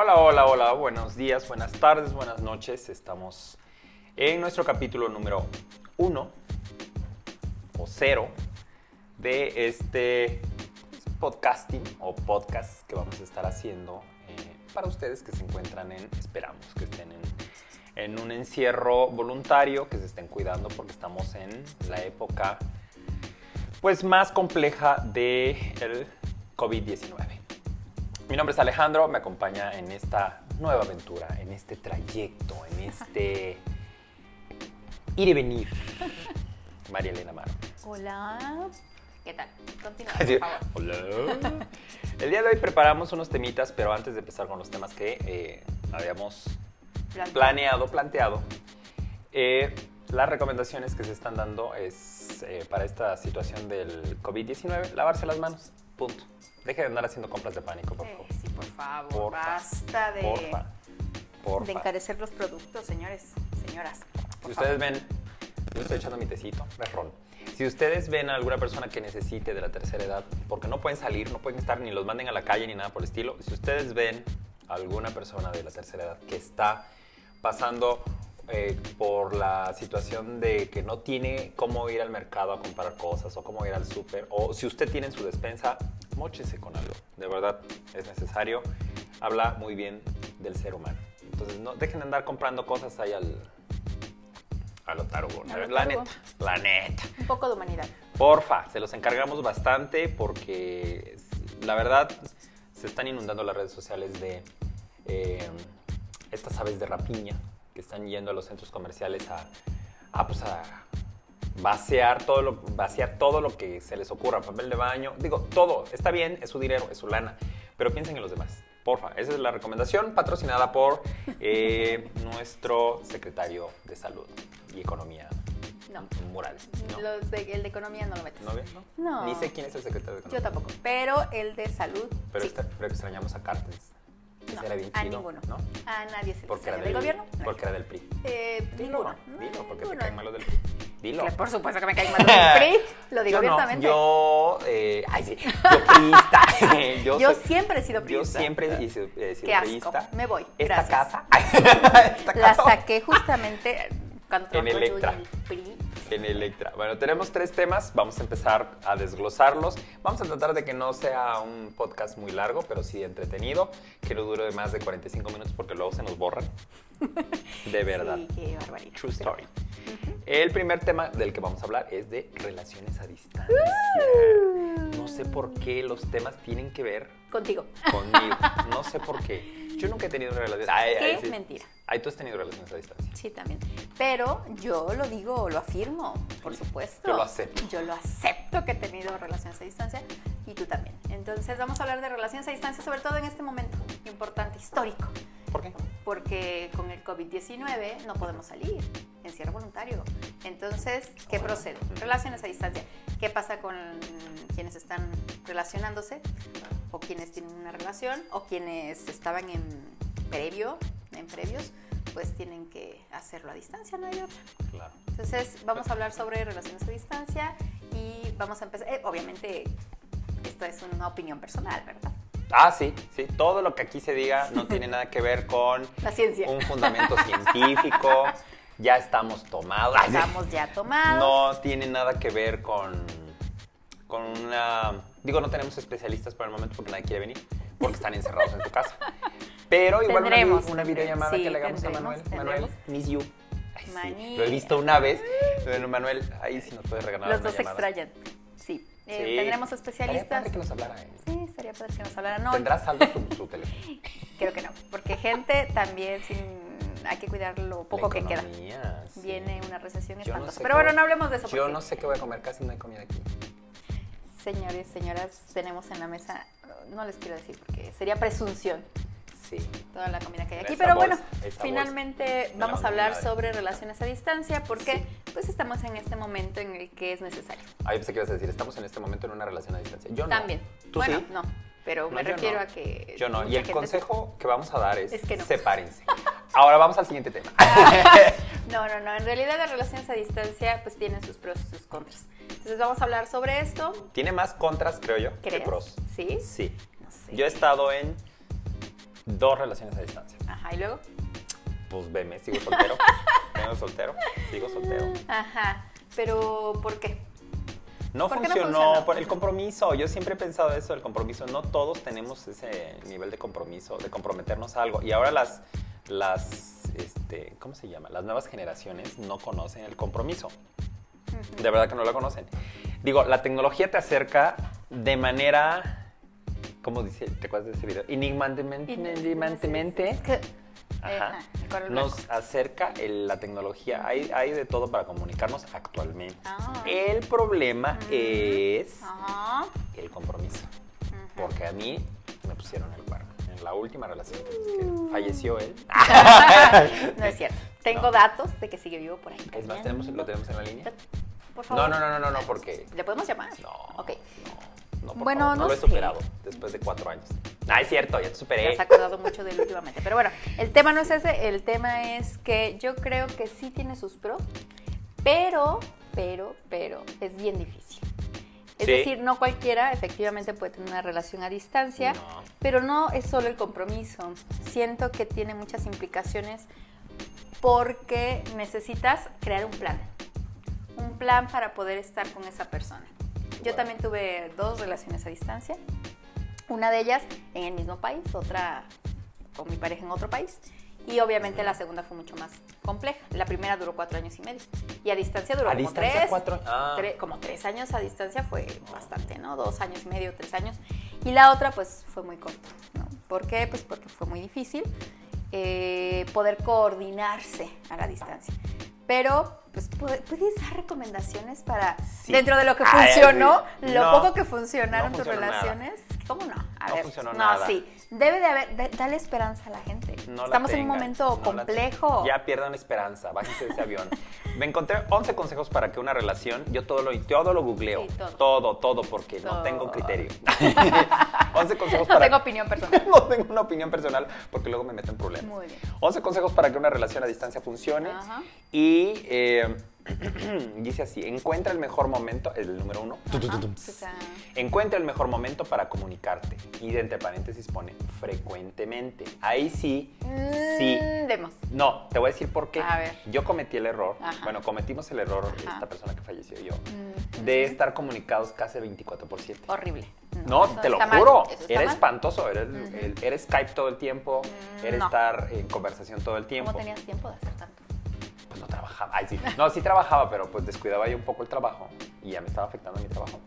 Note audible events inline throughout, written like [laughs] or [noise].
Hola, hola, hola, buenos días, buenas tardes, buenas noches. Estamos en nuestro capítulo número uno o cero de este podcasting o podcast que vamos a estar haciendo eh, para ustedes que se encuentran en, esperamos que estén en, un encierro voluntario, que se estén cuidando porque estamos en la época pues más compleja del COVID-19. Mi nombre es Alejandro, me acompaña en esta nueva aventura, en este trayecto, en este ir y venir. [laughs] María Elena Maro. Hola. ¿Qué tal? Continúa, por favor. Hola. El día de hoy preparamos unos temitas, pero antes de empezar con los temas que eh, habíamos Plan- planeado, planteado, eh, las recomendaciones que se están dando es eh, para esta situación del COVID-19, lavarse las manos. Punto. Deje de andar haciendo compras de pánico, por Eh, favor. sí, por favor. Porfa. Basta de, Porfa. Porfa. de encarecer los productos, señores, señoras. Si ustedes favor. ven, yo estoy echando mi tecito, es ron. Si ustedes ven a alguna persona que necesite de la tercera edad, porque no pueden salir, no pueden estar, ni los manden a la calle ni nada por el estilo, si ustedes ven a alguna persona de la tercera edad que está pasando eh, por la situación de que no tiene cómo ir al mercado a comprar cosas o cómo ir al súper, o si usted tiene en su despensa, móchese con algo. De verdad, es necesario. Habla muy bien del ser humano. Entonces, no dejen de andar comprando cosas ahí al, a lo tarugo. A lo La tarugo. neta, la neta. Un poco de humanidad. Porfa, se los encargamos bastante porque la verdad se están inundando las redes sociales de eh, estas aves de rapiña que están yendo a los centros comerciales a, a, pues, a vaciar todo, lo, vaciar todo lo que se les ocurra, papel de baño, digo, todo, está bien, es su dinero, es su lana, pero piensen en los demás. Porfa, esa es la recomendación patrocinada por eh, [laughs] nuestro secretario de Salud y Economía No. Moral. ¿no? Los de, el de economía no lo metes. ¿No ven? No. No. Ni sé quién es el secretario de Yo Economía. tampoco. Pero el de salud. Pero, sí. esta- pero extrañamos a Cartens. Ese No, era bien a ninguno. ¿no? A nadie se le Porque era del, ¿Del gobierno? No. Porque era del PRI. Eh, Dilo, ninguno. No, dilo, porque te ninguno. caen mal los del PRI. Dilo. Que por supuesto que me cae mal los del PRI. Lo digo [laughs] yo abiertamente. yo, eh, ay sí, yo priista. [laughs] yo, Yo soy- siempre he sido Yo priista. siempre he sido, he sido Qué asco. priista. Me voy. Esta Gracias. casa. [laughs] esta La casa saqué justamente En Electra. en Electra. Bueno, tenemos tres temas, vamos a empezar a desglosarlos. Vamos a tratar de que no sea un podcast muy largo, pero sí entretenido, que no dure más de 45 minutos porque luego se nos borran. [laughs] De verdad. Sí, qué barbaridad. True Pero- story. El primer tema del que vamos a hablar es de relaciones a distancia. No sé por qué los temas tienen que ver Contigo. conmigo. No sé por qué. Yo nunca he tenido una relación. Ay, ay, Qué sí. mentira. Ay, tú has tenido relaciones a distancia. Sí, también. Pero yo lo digo, lo afirmo, por supuesto. Yo lo acepto. Yo lo acepto que he tenido relaciones a distancia y tú también. Entonces vamos a hablar de relaciones a distancia, sobre todo en este momento importante, histórico. ¿Por qué? Porque con el COVID-19 no podemos salir, encierro voluntario. Entonces, ¿qué procede? Relaciones a distancia. ¿Qué pasa con quienes están relacionándose? O quienes tienen una relación, o quienes estaban en previo, en previos, pues tienen que hacerlo a distancia, no hay otra. Claro. Entonces, vamos a hablar sobre relaciones a distancia y vamos a empezar. eh, obviamente, esto es una opinión personal, ¿verdad? Ah, sí, sí. Todo lo que aquí se diga no tiene nada que ver con [laughs] La ciencia. un fundamento científico. Ya estamos tomados. Estamos ya tomados. No tiene nada que ver con, con una... Digo, no tenemos especialistas por el momento porque nadie quiere venir, porque están encerrados en su casa. Pero igual Tendremos, una videollamada Sí, que le hagamos a Manuel. Manuel, miss you. Ay, sí. Lo he visto una vez. Pero Manuel, ahí sí nos puedes regalar Los una dos se extrañan. Sí. Eh, Sí. Tendremos Estaría especialistas. padre que nos hablara. ¿eh? Sí, estaría padre que nos hablaran. No, ¿Tendrá saldo su, su teléfono? [laughs] creo que no. Porque gente también sin, hay que cuidar lo poco La que queda. sí. Viene una recesión no espantosa. sé Pero bueno, no hablemos de eso. Yo no sé qué voy a comer, casi no hay comida aquí. Señores, señoras, tenemos en la mesa, no les quiero decir porque sería presunción Sí. toda la comida que hay aquí. Esa Pero bueno, finalmente vamos a hablar sobre relaciones a distancia porque pues estamos en este momento en el que es necesario. Ahí pensé que ibas a decir, estamos en este momento en una relación a distancia. Yo no. También. ¿Tú bueno, sí? no, pero No, me refiero no. a que Yo no. Y el consejo que vamos a dar es, Es que no. sepárense. Ahora vamos al siguiente tema. [laughs] No, no, no. En realidad las relaciones a distancia pues tienen sus pros y sus contras. Entonces vamos a hablar sobre esto. Tiene más contras, creo yo, que pros. ¿Sí? Sí. No sé. Yo he estado en Dos relaciones a distancia. Ajá, y luego. Pues veme, sigo soltero. [laughs] sigo soltero, sigo soltero. Ajá, pero ¿por qué? No ¿Por qué no funcionó por el compromiso. Yo siempre he pensado eso del compromiso. No todos tenemos ese nivel de compromiso, de comprometernos a algo. Y ahora las, las, este, ¿cómo se llama? Las nuevas generaciones no conocen el compromiso. De verdad que no lo conocen. Digo, la tecnología te acerca de manera, ¿cómo dice? ¿Te acuerdas de ese video? Enigmantemente. enigmantemente. Es que- Ajá. Nos acerca el- la tecnología. Hay, hay de todo para comunicarnos actualmente. Ah. El problema es Ajá. el compromiso. Porque a mí me pusieron el cuerno. En la última relación que, que falleció él. [laughs] no es cierto. Tengo No. datos de que sigue vivo por ahí. Es más, ¿tenemos, ¿lo tenemos en la línea? Por favor. No, no, no, no, no, no, porque... ¿Le podemos llamar? No. Ok. No, no, por Bueno, favor, no, no lo he sé. superado después de cuatro años. Ah, es cierto, ya te Te superé. has acordado mucho de él últimamente. Pero bueno, el tema no es ese. El tema es que yo creo que sí tiene sus pros, pero, pero, pero es bien difícil. Es Sí. decir, no cualquiera efectivamente puede tener una relación a distancia, No. pero no es solo el compromiso. Siento que tiene muchas implicaciones porque necesitas crear un plan. Un plan para poder estar con esa persona. Yo también tuve dos relaciones a distancia. Una de ellas en el mismo país, otra con mi pareja en otro país. Y obviamente la segunda fue mucho más compleja. La primera duró cuatro años y medio. Y a distancia duró A como distancia, tres. cuatro- ah. tre- como tres años a distancia fue bastante, ¿no? Dos años y medio, tres años. Y la otra pues fue muy corta, ¿no? ¿Por qué? Pues porque fue muy difícil eh, poder coordinarse a la distancia. Pero, pues, ¿puede- ¿puedes dar recomendaciones para, Sí. dentro de lo que funcionó, lo No, poco que funcionaron no tus funcionó nada. ¿Cómo no? A No ver, funcionó no, nada. sí. Debe de haber, de- dale esperanza a la gente. No la Estamos en un momento no complejo. Ya pierdan esperanza, bájense de ese avión. Me encontré 11 consejos para que una relación, yo todo lo, todo lo googleo, Sí, todo. todo, todo, porque no tengo criterio. [laughs] 11 consejos No para... tengo opinión personal. [laughs] no tengo una opinión personal porque luego me meto en problemas. Muy bien. 11 consejos para que una relación a distancia funcione. Ajá. Y eh, [clears throat] dice así, encuentra el mejor momento, el número uno. Ajá, Encuentra el mejor momento para comunicarte. Y de entre paréntesis pone frecuentemente. Ahí sí, sí. mm, Vemos. No, te voy a decir por qué. A ver. Yo cometí el error, Ajá. bueno, cometimos el error, Ajá. esta persona que falleció y yo, Mm, de estar comunicados casi 24 por 7. Horrible. No, te lo juro. Era mal. espantoso. Era, el- era Skype todo el tiempo. Mm, Era no. estar en conversación todo el tiempo. ¿Cómo tenías tiempo de hacer tanto? Pues no trabajaba. Ay, sí. No, sí trabajaba, pero pues descuidaba yo un poco el trabajo y ya me estaba afectando mi trabajo.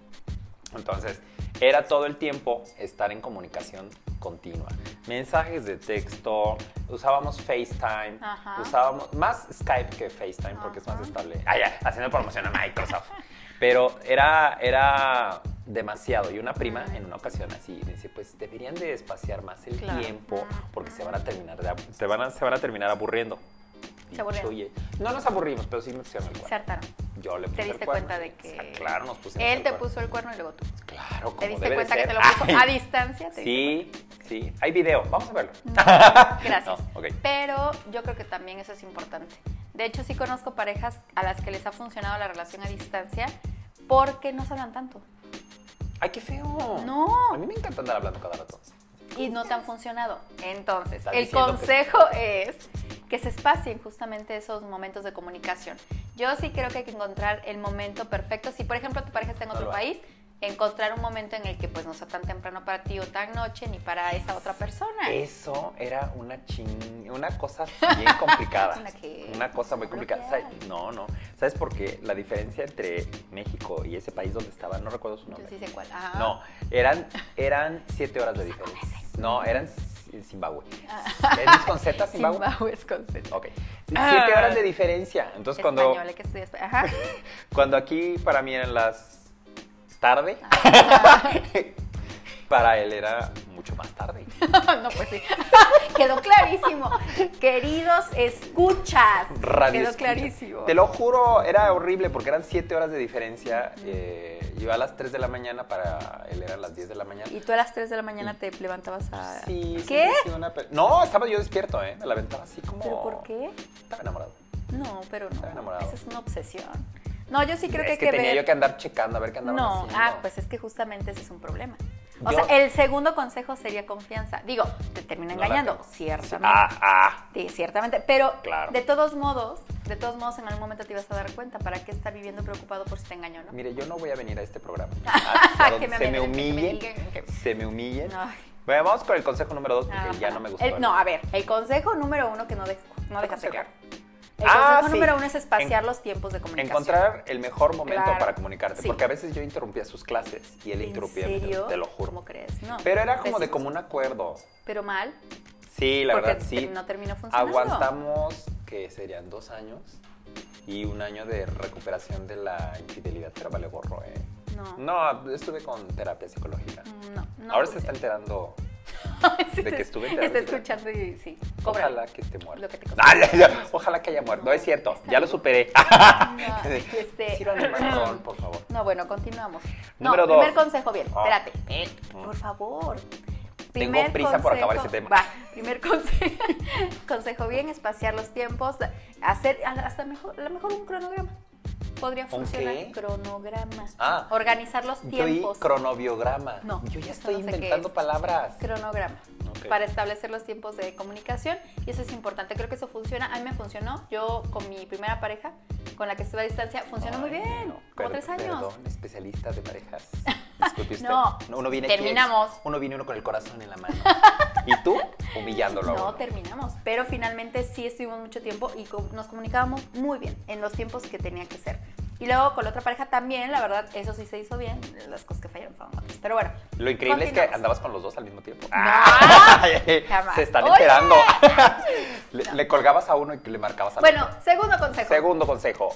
Entonces, era todo el tiempo estar en comunicación continua. Mensajes de texto, usábamos FaceTime, Ajá. usábamos más Skype que FaceTime porque es más Ajá. estable. Ah, ya, haciendo promoción a Microsoft. Pero era, era demasiado. Y una prima en una ocasión así me dice, pues deberían de espaciar más el Claro. tiempo porque se van a terminar de se van a, se van a terminar aburriendo. Se aburrieron. No nos aburrimos, pero sí me pusieron el Se cuerno. hartaron. Yo le puse Te diste cuenta de que Ah, Claro, nos pusimos él el te puso el cuerno y luego tú. Claro, como ¿Te diste debe de cuenta que ser. te lo puso Ay. a distancia? ¿Te diste Sí, sí. Hay video. Vamos a verlo. [laughs] Gracias. No. Pero yo creo que también eso es importante. De hecho, sí conozco parejas a las que les ha funcionado la relación a distancia porque no se hablan tanto Ay, qué feo. No. A mí me encanta andar hablando cada rato. y no te han funcionado. Entonces, el que- consejo es que se espacien justamente esos momentos de comunicación. Yo sí creo que hay que encontrar el momento perfecto. Si, por ejemplo, tu pareja está en otro país, encontrar un momento en el que pues no sea tan temprano para ti o tan noche ni para esa otra persona. Eso era una ching... una cosa [laughs] bien complicada. ¿Una cosa muy complicada. No, no. ¿Sabes por qué? La diferencia entre México y ese país donde estaba, no recuerdo su Yo nombre. sí sé cuál. Ajá. No, eran, eran siete horas de diferencia. No, eran Zimbabue. Ah. ¿Es con Z Zimbabue? Zimbabue es con Z. Ok. Siete horas de diferencia. Entonces cuando, que Ajá. [laughs] cuando aquí para mí eran las tarde, Ah. [laughs] para él era mucho más tarde. [laughs] no, pues sí. [laughs] Quedó clarísimo. Queridos, escuchas. Radio Quedó escucha. clarísimo. Te lo juro, era horrible porque eran siete horas de diferencia. Eh, yo a las 3 de la mañana, para él eran las 10 de la mañana. Y tú a las 3 de la mañana te levantabas a... Sí, ¿Qué? una No, estaba yo despierto, ¿eh? Me la aventaba así como... ¿Pero por qué? Estaba enamorado. No, pero no. Estaba enamorado. Esa es una obsesión. No, yo sí creo es que que, que tenía ver... yo que andar checando a ver qué andaban No, haciendo. ah, pues es que justamente ese es un problema. O Yo- sea, el segundo consejo sería confianza. Digo, te termina No la engañando, tengo. ciertamente. Ah, ah. Sí, ciertamente. Pero Claro. de todos modos, de todos modos, en algún momento te ibas a dar cuenta. ¿Para qué estar viviendo preocupado por si te engañó, no? Mire, yo no voy a venir a este programa. A- a donde Que me se me amenacen, que me humillen. Se me humillen. Bueno, vamos con el consejo número dos porque Ajá. ya no me gustó. El- no, a ver, el consejo número uno que no, de, no dejaste claro. El Ah, consejo sí. número uno es espaciar En- los tiempos de comunicación. Encontrar el mejor momento Claro. para comunicarte. Sí. Porque a veces yo interrumpía sus clases y él ¿En interrumpía. serio? Te lo juro. ¿Cómo crees? No. Pero era como de común acuerdo. Pero mal, Sí, la porque verdad, sí. no terminó funcionando. Aguantamos que serían dos años y un año de recuperación de la infidelidad, pero vale gorro, ¿eh? No. No, estuve con terapia psicológica. Mm, No, no. Ahora se está enterando de que estuve en Está escuchando y sí. Cobra. Ojalá que esté muerto. Lo que te. Ah. Ojalá que haya muerto. No, es cierto, ya lo superé. No, este- [laughs] ron, por favor. [clears throat] No, bueno, continuamos. Número no, primer dos. consejo, bien, Ah. espérate. Por favor. Tengo prisa por acabar ese tema. Va, primer consejo, [laughs] consejo bien, espaciar los tiempos, hacer hasta mejor, a lo mejor un cronograma. Podría ¿Un funcionar. qué? Cronograma. Ah. Organizar los Yo tiempos. cronobiograma. No, Yo ya estoy no sé qué inventando palabras. Cronograma. Para establecer los tiempos de comunicación y eso es importante. Creo que eso funciona. A mí me funcionó. Yo con mi primera pareja, con la que estuve a distancia, funcionó muy bien. no, como tres años. Perdón, especialista de parejas. [laughs] Disculpe. No, uno viene aquí, terminamos. uno viene uno con el corazón en la mano. [laughs] y tú humillándolo. No, terminamos, pero finalmente sí estuvimos mucho tiempo y nos comunicábamos muy bien en los tiempos que tenía que ser. Y luego con la otra pareja también, la verdad, eso sí se hizo bien. Las cosas que fallaron fueron otras. Pero bueno. Lo increíble es que andabas con los dos al mismo tiempo. No, [laughs] Ay, jamás. Se están enterando. [laughs] le, le colgabas a uno y le marcabas al Bueno, otro. segundo consejo. Segundo consejo.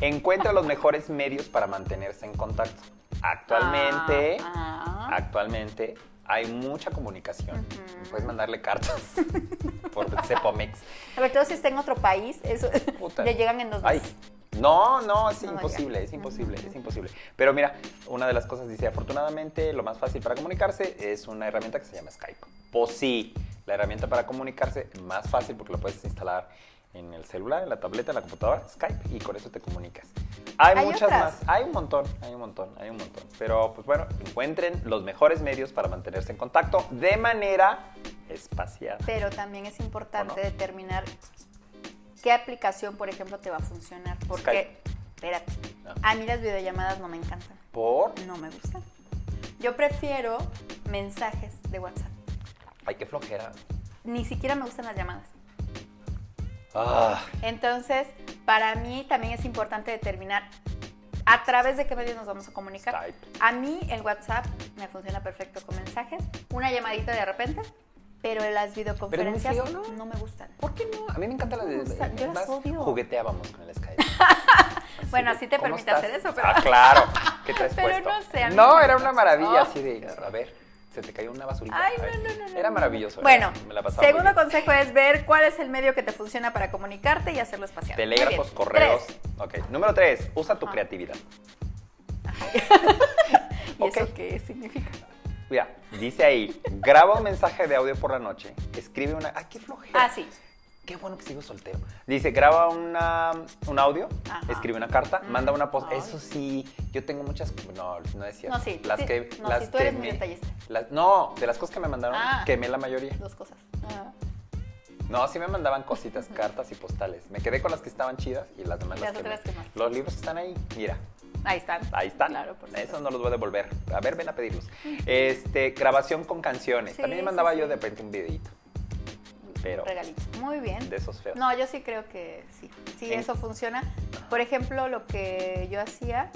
Encuentra los mejores medios para mantenerse en contacto. Actualmente, Ah, ah. actualmente hay mucha comunicación. Puedes mandarle cartas [laughs] por Cepomex. Sobre todo si está en otro país, eso Puta. le llegan en dos Ay, meses. No, no, es No, imposible, es imposible, es imposible. Pero mira, una de las cosas dice, afortunadamente lo más fácil para comunicarse es una herramienta que se llama Skype. Pues sí, la herramienta para comunicarse más fácil porque lo puedes instalar en el celular, en la tableta, en la computadora, Skype, y con eso te comunicas. Hay, Hay muchas otras. más, hay un montón, hay un montón, hay un montón. Pero pues bueno, encuentren los mejores medios para mantenerse en contacto de manera espaciada. Pero también es importante determinar qué aplicación, por ejemplo, te va a funcionar. Porque, Skype. espérate, Ah. a mí las videollamadas no me encantan. Por, No me gustan. Yo prefiero mensajes de WhatsApp. ay, qué flojera. Ni siquiera me gustan las llamadas. Ah, Entonces, para mí también es importante determinar a través de qué medios nos vamos a comunicar. Skype. A mí el WhatsApp me funciona perfecto con mensajes, una llamadita de repente, pero las videoconferencias feo, ¿no? no me gustan. ¿Por qué no? A mí me encanta la de... Yo las odio. Jugueteábamos con el Skype. [laughs] Bueno, así te ¿cómo permite estás? hacer eso, pero- Ah, claro. ¿Qué [laughs] traes Pero puesto? no sé, No, era una maravilla así de... A ver, se te cayó una basurita. Ay, no, no, no, Era maravilloso. Bueno, me la segundo consejo es ver cuál es el medio que te funciona para comunicarte y hacerlo espacial. Telégrafos, correos. Tres. Ok. Número tres, usa tu Ajá. creatividad. [laughs] ¿Y eso qué significa? Mira, dice ahí, graba un mensaje de audio por la noche, escribe una... ¡Ay, qué flojera! Ah, sí. Qué bueno que sigo soltero. Dice, graba una, un audio, Ajá. escribe una carta, Mm, manda una post. ay. Eso sí, yo tengo muchas... No, no es cierto. No, sí. Las sí. que... no, las tú que eres muy me- detallista. las- no, de las cosas que me mandaron, Ah. quemé la mayoría. Dos cosas. Ah. No, sí me mandaban cositas, [laughs] cartas y postales. Me quedé con las que estaban chidas y las demás Las las otras quemaste. Los libros están ahí, mira. Ahí están. Ahí están. Claro, por Esos supuesto. no los voy a devolver. A ver, ven a pedirlos. Este, grabación con canciones. Sí, También mandaba sí. yo de repente un videito. Pero regalito. Muy bien. de esos feos. No, yo sí creo que sí. Sí, En- eso funciona. Por ejemplo, lo que yo hacía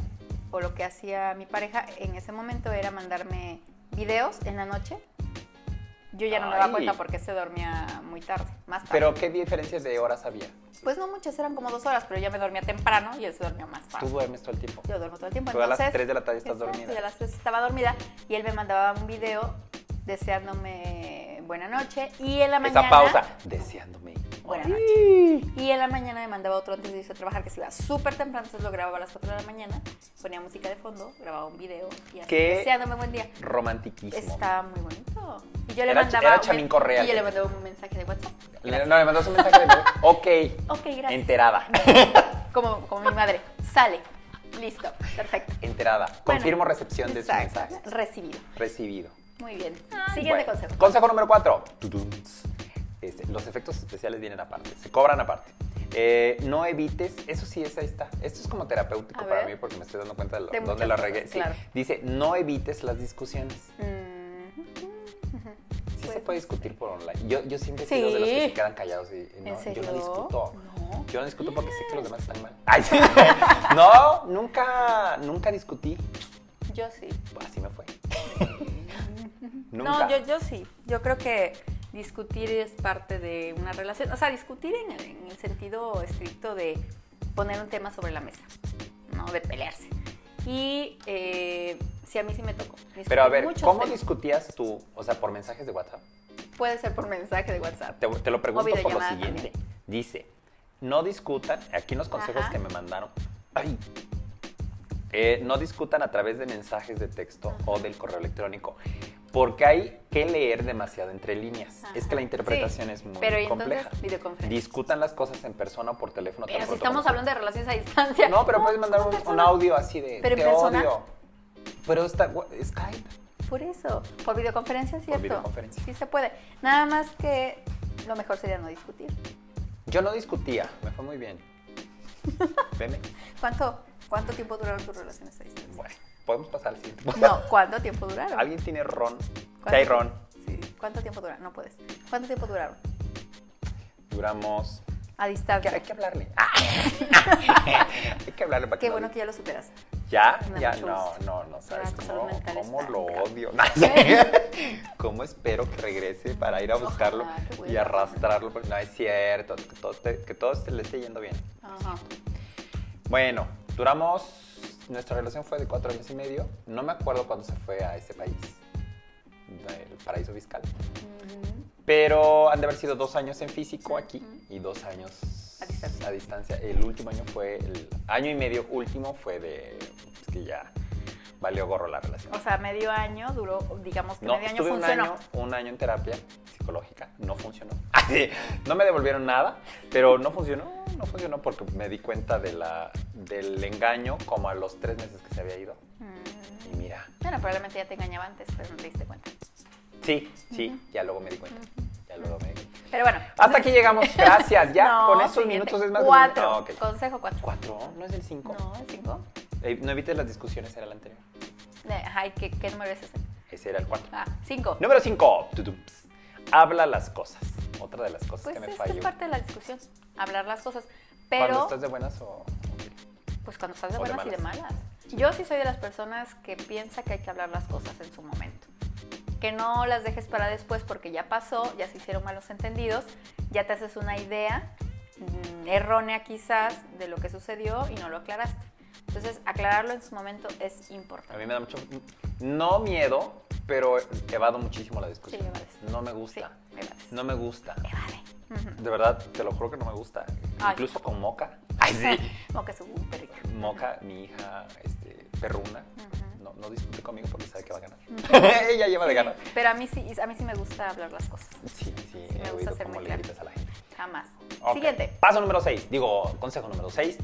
o lo que hacía mi pareja en ese momento era mandarme videos en la noche. Yo ya no me daba Ay. cuenta porque se dormía muy tarde, más tarde. Pero qué diferencias de horas había. Pues no muchas, eran como dos horas, pero ya me dormía temprano y él se dormía más Tú tarde. duermes todo el tiempo. Yo duermo todo el tiempo. Tú a las entonces- 3 de la tarde estás Exacto, dormida. Y a las 3 estaba dormida y él me mandaba un video deseándome buena noche y en la mañana... Esa pausa. Deseándome. Buena noche. Y en la mañana me mandaba otro antes de irse a trabajar que se iba súper temprano, entonces lo grababa a las 4 de la mañana, ponía música de fondo, grababa un video y así ¿Qué? deseándome buen día. Romantiquísimo. Estaba muy bonito. Y yo le Era- mandaba era Chamín Correa Y yo le mandaba un mensaje de WhatsApp. Le- No, le mandas un mensaje de... [laughs] ok. Ok, gracias. Enterada. [laughs] Como, como mi madre. Sale. Listo, perfecto. Enterada. Confirmo recepción de su Exacto. mensaje. Recibido. Recibido. Muy bien. Siguiente Bueno, consejo. Consejo número 4. los efectos especiales vienen aparte, se cobran aparte. Eh, no evites, eso sí es ahí está. Esto es como terapéutico para mí porque me estoy dando cuenta de, lo- De dónde la regué. Sí, claro. Dice, no evites las discusiones. Mm, Sí Pues, se puede discutir por online. Yo, yo siempre he Sí. sido de los que se quedan callados y no, yo no discuto. No. Yo no discuto porque sé que los demás están mal. [laughs] Ay, sí. [laughs] No, nunca, nunca discutí. Yo sí. Así me fue. [laughs] nunca. No, yo, yo sí. Yo creo que discutir es parte de una relación. O sea, discutir en el, en el sentido estricto de poner un tema sobre la mesa, no de pelearse. Y eh, sí, a mí sí me tocó. discutir Pero a ver, ¿cómo temas. discutías tú? O sea, por mensajes de WhatsApp. Puede ser por mensaje de WhatsApp. Te, te lo pregunto por lo siguiente. también. Dice, no discutan, aquí en los consejos Ajá. que me mandaron, ay, eh, no discutan a través de mensajes de texto o del correo electrónico, porque hay que leer demasiado entre líneas. Es que la interpretación Sí, es muy pero ¿y compleja. entonces videoconferencia? Discutan las cosas en persona o por teléfono. Pero si estamos hablando de relaciones a distancia. No, pero puedes mandar un, audio así de, ¿Pero en te persona? odio. Pero está, Skype. Por eso, por videoconferencia, ¿cierto? videoconferencia. Sí se puede. Nada más que lo mejor sería no discutir. Yo no discutía, me fue muy bien. [laughs] ¿Cuánto, cuánto tiempo duraron tus relaciones a distancia? Bueno, podemos pasar al siguiente. No, ¿cuánto tiempo duraron? ¿Alguien tiene ron? ¿Cuánto Si hay ron. Sí. ¿Cuánto tiempo duraron? No puedes. ¿Cuánto tiempo duraron? Duramos. A Hay que, distancia. hay que hablarle. [laughs] hay que hablarle para Qué bueno que ya lo superaste. ¿Ya? Ya, no, no, [laughs] no, sabes cómo, lo odio. ¿Cómo espero que regrese para ir a buscarlo Ojalá, y arrastrarlo? No es cierto, que todo, te- que todo se le esté yendo bien. Ajá. Bueno, duramos, nuestra relación fue de cuatro años y medio. No me acuerdo cuándo se fue a ese país, el paraíso fiscal. Pero han de haber sido dos años en físico aquí y dos años A distancia. a distancia. El último año fue, el año y medio último fue de, pues que ya valió gorro la relación. O sea, medio año duró, digamos que No, medio año estuve un funcionó. año, un año en terapia psicológica, no funcionó. [laughs] Así, no me devolvieron nada, pero no funcionó, no funcionó porque me di cuenta de la, del engaño como a los tres meses que se había ido. Mm. Y mira, Bueno, probablemente ya te engañaba antes, pero no te diste cuenta. sí, sí, ya luego me di cuenta. Ya luego me di cuenta. Pero bueno. Hasta aquí llegamos, gracias. [laughs] Ya, No, con estos siguiente. minutos es más. Cuatro. No, ok. Consejo cuatro. Cuatro, no es el cinco. No, el cinco. Eh, no evites las discusiones, era el anterior. Ay, ¿qué, ¿qué número es ese? Ese era el cuatro. Ah, cinco. Número cinco. Tudumps. Habla las cosas. Otra de las cosas Pues que me falló. es parte de la discusión, hablar las cosas. Cuando Pero, estás de buenas o. pues cuando estás de buenas y de malas. malas. Yo sí soy de las personas que piensa que hay que hablar las cosas en su momento. Que no las dejes para después porque ya pasó, ya se hicieron malos entendidos, ya te haces una idea mm, errónea quizás de lo que sucedió y no lo aclaraste. Entonces, aclararlo en su momento es A importante. mí me da mucho. No miedo, pero evado muchísimo la discusión. Sí, evades. No me Sí, gusta. evades. No me gusta. Evade. De verdad, te lo juro que no me gusta. Ay. Incluso con Moca. Ay, sí. [laughs] Que es un perrito. Moca, mi hija, este, perruna, no, no discute conmigo porque sabe que va a ganar. [laughs] Ella lleva de ganar. Pero a mí sí, a mí sí me gusta hablar las cosas. Sí, sí, Sí, me gusta ser cómo le gritas a la gente. Jamás. Siguiente. Paso número 6. Digo, consejo número 6.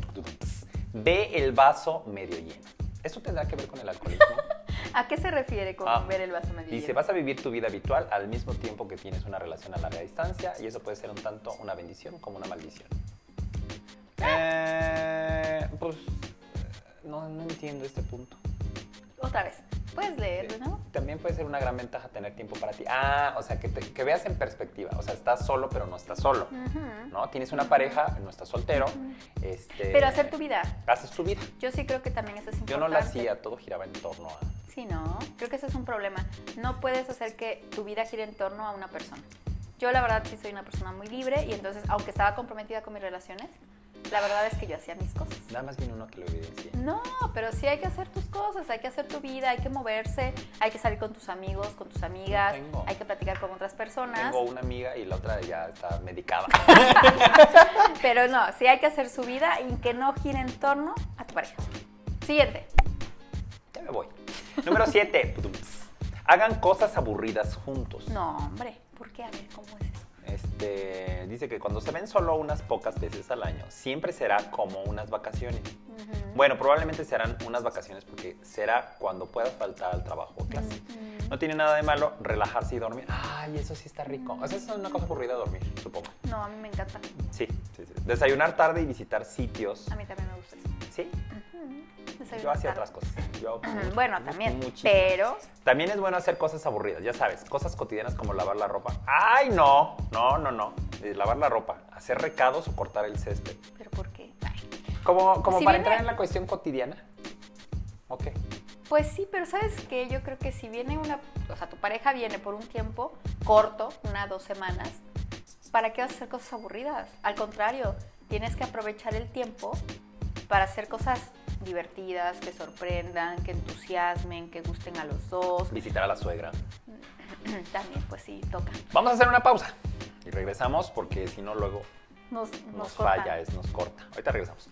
Ve el vaso medio lleno. ¿Esto tendrá que ver con el alcoholismo? [laughs] ¿A qué se refiere con Ah, ver el vaso medio Dice, lleno? vas a vivir tu vida habitual al mismo tiempo que tienes una relación a larga distancia y eso puede ser un tanto una bendición como una maldición. Eh, pues no, no entiendo este punto. Otra vez. ¿Puedes leer nuevo? También puede ser una gran ventaja tener tiempo para ti. Ah, o sea, que, te- que veas en perspectiva. O sea, estás solo, pero no estás solo. ¿No? Tienes una pareja, no estás soltero. este, Pero hacer tu vida. Haces tu vida. Yo sí creo que también eso es importante. Yo no la hacía, todo giraba en torno a... Sí, no. Creo que ese es un problema. No puedes hacer que tu vida gire en torno a una persona. Yo la verdad sí soy una persona muy libre y entonces, aunque estaba comprometida con mis relaciones, la verdad es que yo hacía mis cosas. Nada más viene uno que lo evidencia. No, pero sí hay que hacer tus cosas, hay que hacer tu vida, hay que moverse, hay que salir con tus amigos, con tus amigas, No tengo. hay que platicar con otras personas. Tengo una amiga y la otra ya está medicada. [laughs] Pero no, sí hay que hacer su vida y que no gire en torno a tu pareja. Siguiente. ya me voy. Número 7. [laughs] Hagan cosas aburridas juntos. No, hombre, ¿por qué? A ver, ¿cómo es eso? Este, dice que cuando se ven solo unas pocas veces al año, siempre será como unas vacaciones. Bueno, probablemente serán unas vacaciones porque será cuando puedas faltar al trabajo o clase. No tiene nada de malo relajarse y dormir. Ay, eso sí está rico. O sea, eso es una cosa aburrida dormir, supongo. No, a mí me encanta. Sí, sí, sí. Desayunar tarde y visitar sitios. A mí también me gusta eso. Sí, yo hacía otras cosas. Yo, Bueno, también. muchísimo. Pero También es bueno hacer cosas aburridas, ya sabes, cosas cotidianas como lavar la ropa. Ay, no, no, no, no. Eh, lavar la ropa, hacer recados o cortar el césped. ¿Pero por qué? Ay. Como, como Si para viene- entrar en la cuestión cotidiana. Ok. Pues sí, pero ¿sabes qué? Yo creo que si viene una, o sea, tu pareja viene por un tiempo corto, una, dos semanas, ¿para qué vas a hacer cosas aburridas? Al contrario, tienes que aprovechar el tiempo para hacer cosas divertidas, que sorprendan, que entusiasmen, que gusten a los dos. Visitar a la suegra. [clears throat] También, pues sí, toca. Vamos a hacer una pausa. Y regresamos porque si no luego Nos, nos, nos cortan. falla, es, nos corta. Ahorita regresamos.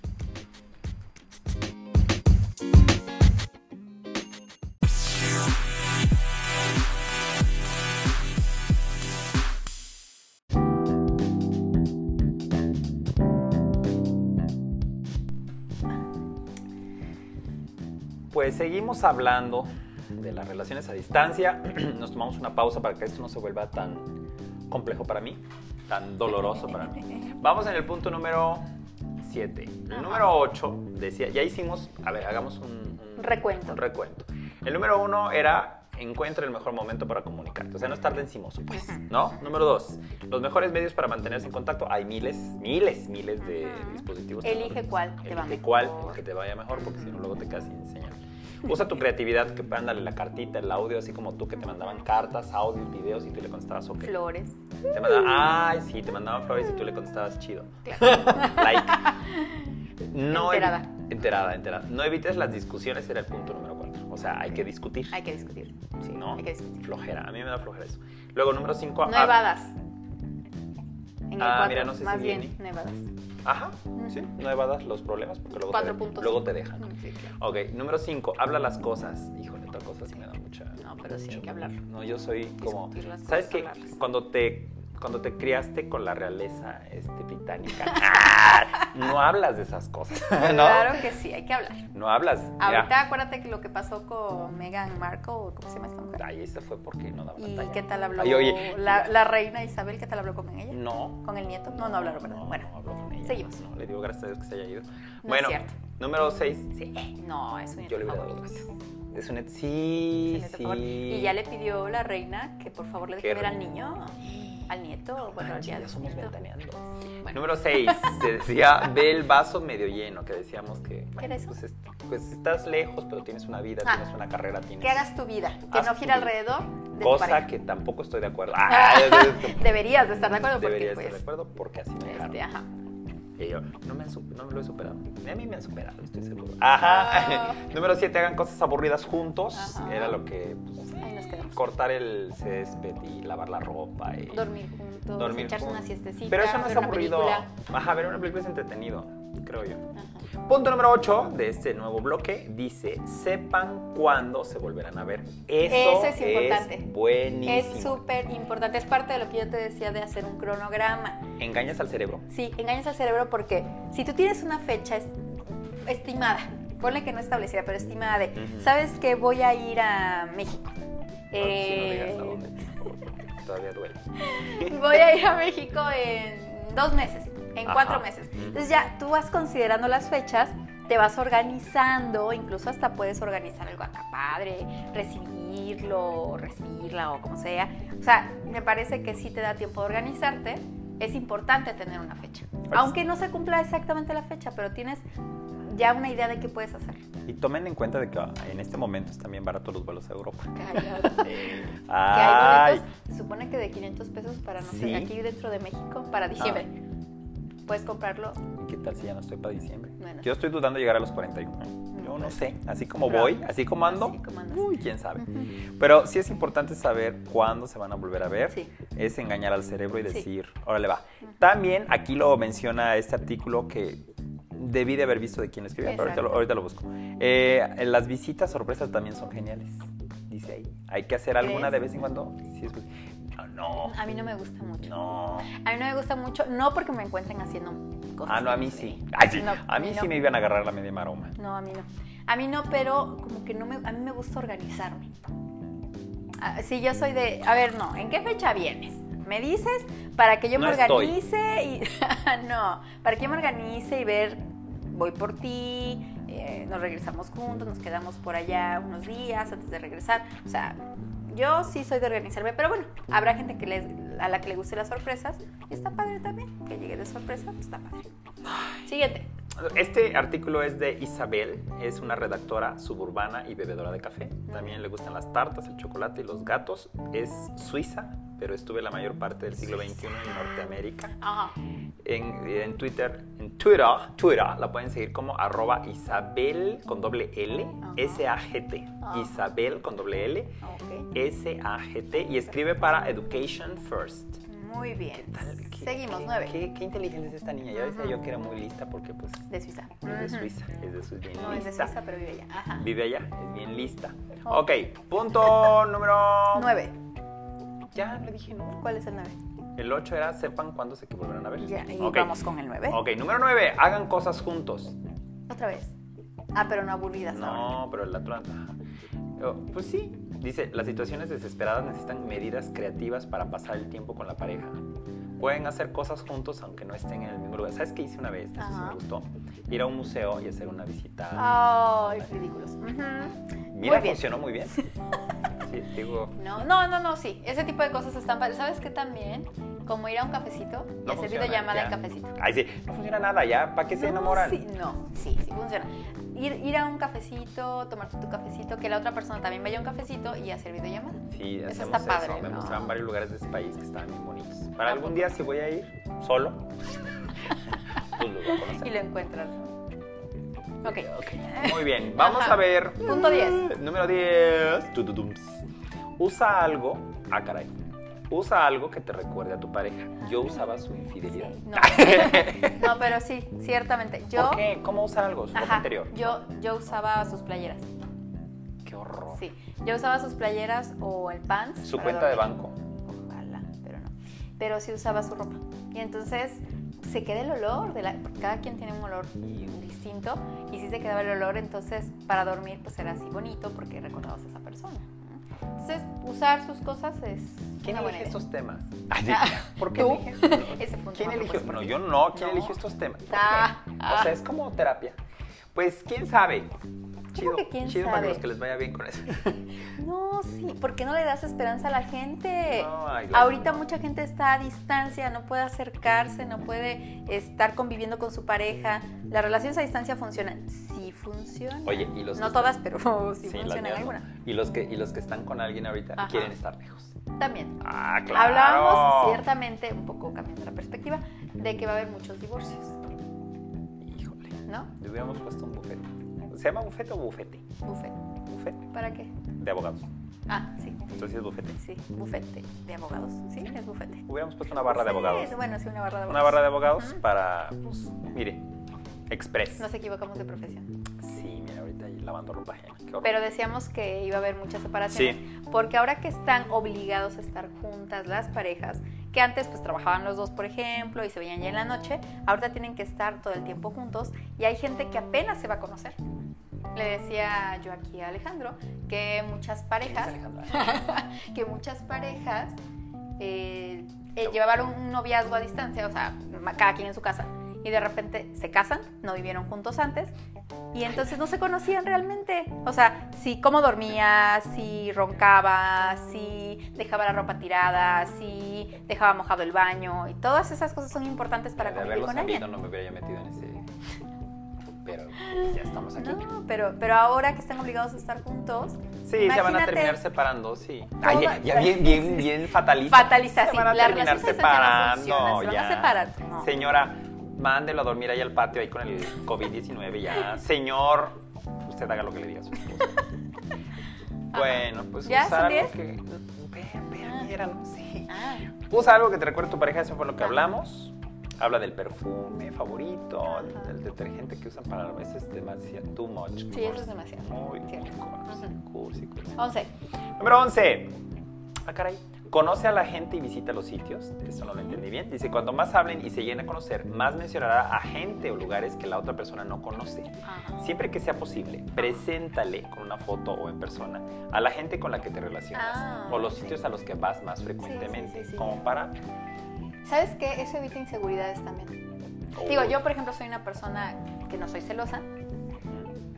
Pues seguimos hablando de las relaciones a distancia. [clears throat] Nos tomamos una pausa para que esto no se vuelva tan complejo para mí, tan doloroso para mí. Vamos en el punto número 7. El número 8 decía, ya hicimos, a ver, hagamos un, un- Recuento. un recuento. El número 1 era encuentra el mejor momento para comunicarte, o sea, no estar encimoso, pues, ¿no? Número 2, los mejores medios para mantenerse en contacto. Hay miles, miles, miles de dispositivos. Elige cuál te va Elige mejor. cuál, el que te vaya mejor, porque si no luego te quedas sin señal. Usa tu creatividad, que mándale la cartita, el audio, así como tú que te mandaban cartas, audios, videos y tú le contestabas ok. Flores. Te mandaban, ay, sí, te mandaban flores y tú le contestabas chido. Claro. [laughs] Like. No Enterada. enterada, enterada. No evites las discusiones, era el punto número 4. O sea, hay que discutir. Hay que discutir. Sí, ¿no? hay que discutir. Flojera, a mí me da flojera eso. Luego, número 5. No evadas. En el Ah, mira, no sé más si bien, viene. no evadas. Ajá, sí, no evadas los problemas porque luego, Cuatro te, puntos. luego te dejan. Mm, sí, claro. Ok, número 5, habla las cosas. Híjole, otra cosa sí me da mucha. No, pero sí hay que hablarlo. No, yo soy como. Discutir las ¿Sabes cosas, qué? Cuando te, cuando te criaste con la realeza este, británica, ¡ah! [laughs] no hablas de esas cosas. [laughs] ¿no? Claro que sí, hay que hablar. No hablas. Ahorita acuérdate que lo que pasó con Meghan Markle, ¿cómo se llama esta mujer? Ay, ese fue porque no daba ¿Y talla. qué tal habló Ay, oye, la, la reina Isabel? ¿Qué tal habló con ella? No. ¿Con el nieto? No, no hablaron, ¿verdad? No, bueno, no habló con ella. seguimos. No, le digo gracias a Dios que se haya ido. es bueno, cierto. número 6. sí. No, es un nieto Yo le hubiera dado. Es un sí, Sí. Y ya le pidió la reina que por favor le deje ver al niño, al nieto, bueno, Manches, ya ya somos nieto. ventaneando. Bueno. Número 6. Se decía, ve el vaso medio lleno, que decíamos que... ¿Qué era eso? Pues, es- pues estás lejos, pero tienes una vida, Ah. tienes una carrera, tienes... Que hagas tu vida, que no gira alrededor de tu Cosa pareja. que tampoco estoy de acuerdo. [laughs] Ah, Deberías de estar de acuerdo porque Debería estar pues, de acuerdo porque así me este, ajá. Y yo, no me, no me lo he superado. Ni A mí me han superado, estoy seguro. Ajá. Ah. [laughs] Número 7, hagan cosas aburridas juntos. Ajá. Era lo que... pues, Ahí nos quedamos. cortar el césped y lavar la ropa y... Dormir juntos, dormir echarse juntos. una siestecita, Pero eso no es aburrido. película. Ajá, ver una película es entretenido, creo yo. Ajá. Punto número 8 de este nuevo bloque dice, sepan cuándo se volverán a ver. Eso, Eso es importante. buenísimo. Es súper importante, es parte de lo que yo te decía de hacer un cronograma. Engañas al cerebro. Sí, engañas al cerebro porque si tú tienes una fecha es- estimada, ponle que no establecida, pero estimada de. ¿sabes que voy a ir a México? No, Eh, si no digas a dónde, todavía duele. [laughs] voy a ir a México en dos meses, en Ajá. cuatro meses. Entonces ya tú vas considerando las fechas, te vas organizando, incluso hasta puedes organizar algo acá padre, recibirlo, recibirla o como sea. O sea, me parece que sí te da tiempo de organizarte. Es importante tener una fecha. Aunque no se cumpla exactamente la fecha, pero tienes ya una idea de qué puedes hacer. Y tomen en cuenta de que ah, en este momento están bien baratos los vuelos a Europa. Cállate. [laughs] Que Ay, hay boletos, se supone que de 500 pesos para, no Sí. sé, aquí dentro de México, para diciembre. Puedes comprarlo. ¿y ¿qué tal si ya no estoy para diciembre? Bueno. Yo estoy dudando de llegar a los 41. Yo no pues. sé, así como Pero- voy, así como ando, Así como uy, quién sabe. Pero sí es importante saber cuándo se van a volver a ver. Sí. Es engañar al cerebro y Sí. decir, órale va. También aquí lo menciona este artículo que debí de haber visto de quién lo escribió, pero ahorita lo, ahorita lo busco. Eh, las visitas sorpresas también son geniales, dice ahí. Hay que hacer alguna de vez en cuando. Sí, no. A mí no me gusta mucho. No. A mí no me gusta mucho, no porque me encuentren haciendo cosas. Ah, no, a mí sí. Ay, sí. No, a mí no. sí me iban a agarrar la media maroma. No, a mí no. A mí no, pero como que no me, a mí me gusta organizarme. Ah, sí, yo soy de, a ver, no, ¿en qué fecha vienes? Me dices para que yo No me estoy. organice y [laughs] no, para que yo me organice y ver, voy por ti, eh, nos regresamos juntos, nos quedamos por allá unos días antes de regresar. O sea, yo sí soy de organizarme, pero bueno, habrá gente que le- a la que le guste las sorpresas y está padre también, que llegue de sorpresa, pues está padre. Siguiente. Este artículo es de Isabel, es una redactora suburbana y bebedora de café. También le gustan las tartas, el chocolate y los gatos. Es suiza, pero estuve la mayor parte del siglo XXI en Norteamérica. Ajá. En, en Twitter, en Twitter, Twitter, la pueden seguir como arroba Isabel con doble L. S-A-G-T. Ajá. Isabel con doble L. S-A-G-T. Y escribe para Education First. Muy bien. Tal- qué- Seguimos, qué- nueve. Qué, qué inteligente es esta niña. Ya decía yo que era muy lista porque pues De Suiza. es de. Suiza. Es de Suiza, bien No es de. Suiza, pero vive allá. Ajá. Vive allá, es bien lista. Ok, punto número... Nueve. Ya le dije, ¿no? ¿Cuál es el nueve? El 8 era sepan cuándo se volverán a ver. Ya, y vamos con el nueve. Ok, número 9, hagan cosas juntos. Otra vez. Ah, pero no aburridas ahora. No, pero el otro... Oh, Pues sí, dice, las situaciones desesperadas necesitan medidas creativas para pasar el tiempo con la pareja. Pueden hacer cosas juntos aunque no estén en el mismo lugar. ¿Sabes qué hice una vez? Eso sí me gustó. Ir a un museo y hacer una visita. Ay, ridículos. Ujú. Mira, Muy funcionó muy bien. [laughs] Sí, digo, No, no, no, no, sí. Ese tipo de cosas están padres. ¿Sabes qué también? Como ir a un cafecito y no hacer funciona, videollamada en cafecito. Ay, sí, no funciona nada ya. ¿Para qué se No, enamoran? Sí, no, sí, sí funciona. Ir, ir a un cafecito, tomarte tu cafecito, que la otra persona también vaya a un cafecito y hacer videollamada. Sí, Eso está padre, eso. Me ¿no? mostraban varios lugares de ese país que estaban bien bonitos. Para ¿A algún día, si voy a ir solo, [laughs] pues lo voy a conocer. Y lo encuentras. Ok. Ok, [laughs] Muy bien. Vamos Ajá. a ver. Punto 10. Número 10. Tututums. Usa algo. Ah, caray. Usa algo que te recuerde a tu pareja. Yo usaba su infidelidad. Sí, [laughs] no. no, pero sí, ciertamente. Yo, ¿Por qué? ¿Cómo usar algo? Su ropa interior. yo, yo usaba sus playeras. Qué horror. Sí, yo usaba sus playeras o el pants. Su cuenta de banco. Ojalá, pero no. Pero sí usaba su ropa. Y entonces se queda el olor, de la, cada quien tiene un olor distinto y sí se quedaba el olor, entonces para dormir pues era así bonito porque recordabas a esa persona. Entonces usar sus cosas es ¿Quién elige idea. estos temas? Ay, sí. Ah, [laughs] ¿Por qué ¿tú? eliges? [laughs] Ese ¿Quién eligió? por No, yo no. ¿Quién No. eligió estos temas? ¿Por Ah, ah. O sea, es como terapia. Pues, ¿quién sabe? Chido, que quién chido para sabe? los que les vaya bien con eso. [laughs] No, sí, ¿por qué no le das esperanza a la gente? No, ay, Ahorita mucha gente está a distancia, no puede acercarse, no puede estar conviviendo con su pareja. Las relaciones a distancia funcionan. Sí funcionan. Oye, y los No todas, están- pero [laughs] sí, funcionan no. algunas. Y los que y los que están con alguien ahorita Ajá. quieren estar lejos. También. Ah, claro. Hablábamos ciertamente, un poco cambiando la perspectiva, de que va a haber muchos divorcios, Híjole. ¿no? Le hubiéramos puesto un bufete. ¿Se llama bufete o bufete? Buffet. Bufete ¿Para qué? de abogados. Ah, sí. Entonces es bufete. Sí, bufete de abogados. Sí, es bufete. Hubiéramos puesto una barra de Sí, abogados. bueno, sí, una barra de abogados. Una barra de abogados para, pues, mire, express. Nos equivocamos de profesión. Sí, mira, ahorita ahí lavando ropa. Pero decíamos que iba a haber muchas separaciones. Porque ahora que están obligados a estar juntas las parejas, que antes pues trabajaban los dos, por ejemplo, y se veían ya en la noche, ahorita tienen que estar todo el tiempo juntos y hay gente que apenas se va a conocer. Le decía yo aquí a Alejandro que muchas ¿Quién es parejas, [laughs] que muchas parejas eh, eh, llevaban un noviazgo a distancia, o sea, cada quien en su casa, y de repente se casan, no vivieron juntos antes, y entonces no se conocían realmente. O sea, si cómo dormía, si roncaba, si dejaba la ropa tirada, si dejaba mojado el baño, y todas esas cosas son importantes para de convivir con alguien. no me hubiera metido en ese... Pero ya estamos aquí. No, pero, pero ahora que están obligados a estar juntos, Sí, se van a terminar separando, sí. Ay, ya, ya bien, bien, [laughs] bien fatalista. Fatalista, se van a terminar a no separando. funciona, se van a ya. separar, no. Señora, mándelo a dormir ahí al patio, ahí con el COVID-19 ya. [laughs] Señor, usted haga lo que le diga a su. [laughs] Bueno, pues ¿Ya? usar ¿Son algo que... Ve, ve, Ah. mira, no sé. ah, Usa algo que te recuerde a tu pareja, eso fue lo que Ah. hablamos. Habla del perfume favorito, Ajá. del detergente que usan para a veces demasiado, too much. Sí, eso es demasiado. Muy Cierto. cursi, cursi, cursi. 11. Número 11. Ah, caray. Conoce a la gente y visita los sitios. Eso no lo entendí bien. Dice, cuando más hablen y se llene a conocer, más mencionará a gente o lugares que la otra persona no conoce. Ajá. Siempre que sea posible, preséntale con una foto o en persona a la gente con la que te relacionas Ah, o los sí. sitios a los que vas más frecuentemente, sí, sí. como para... ¿Sabes qué? Eso evita inseguridades también. Digo, yo por ejemplo soy una persona que no soy celosa,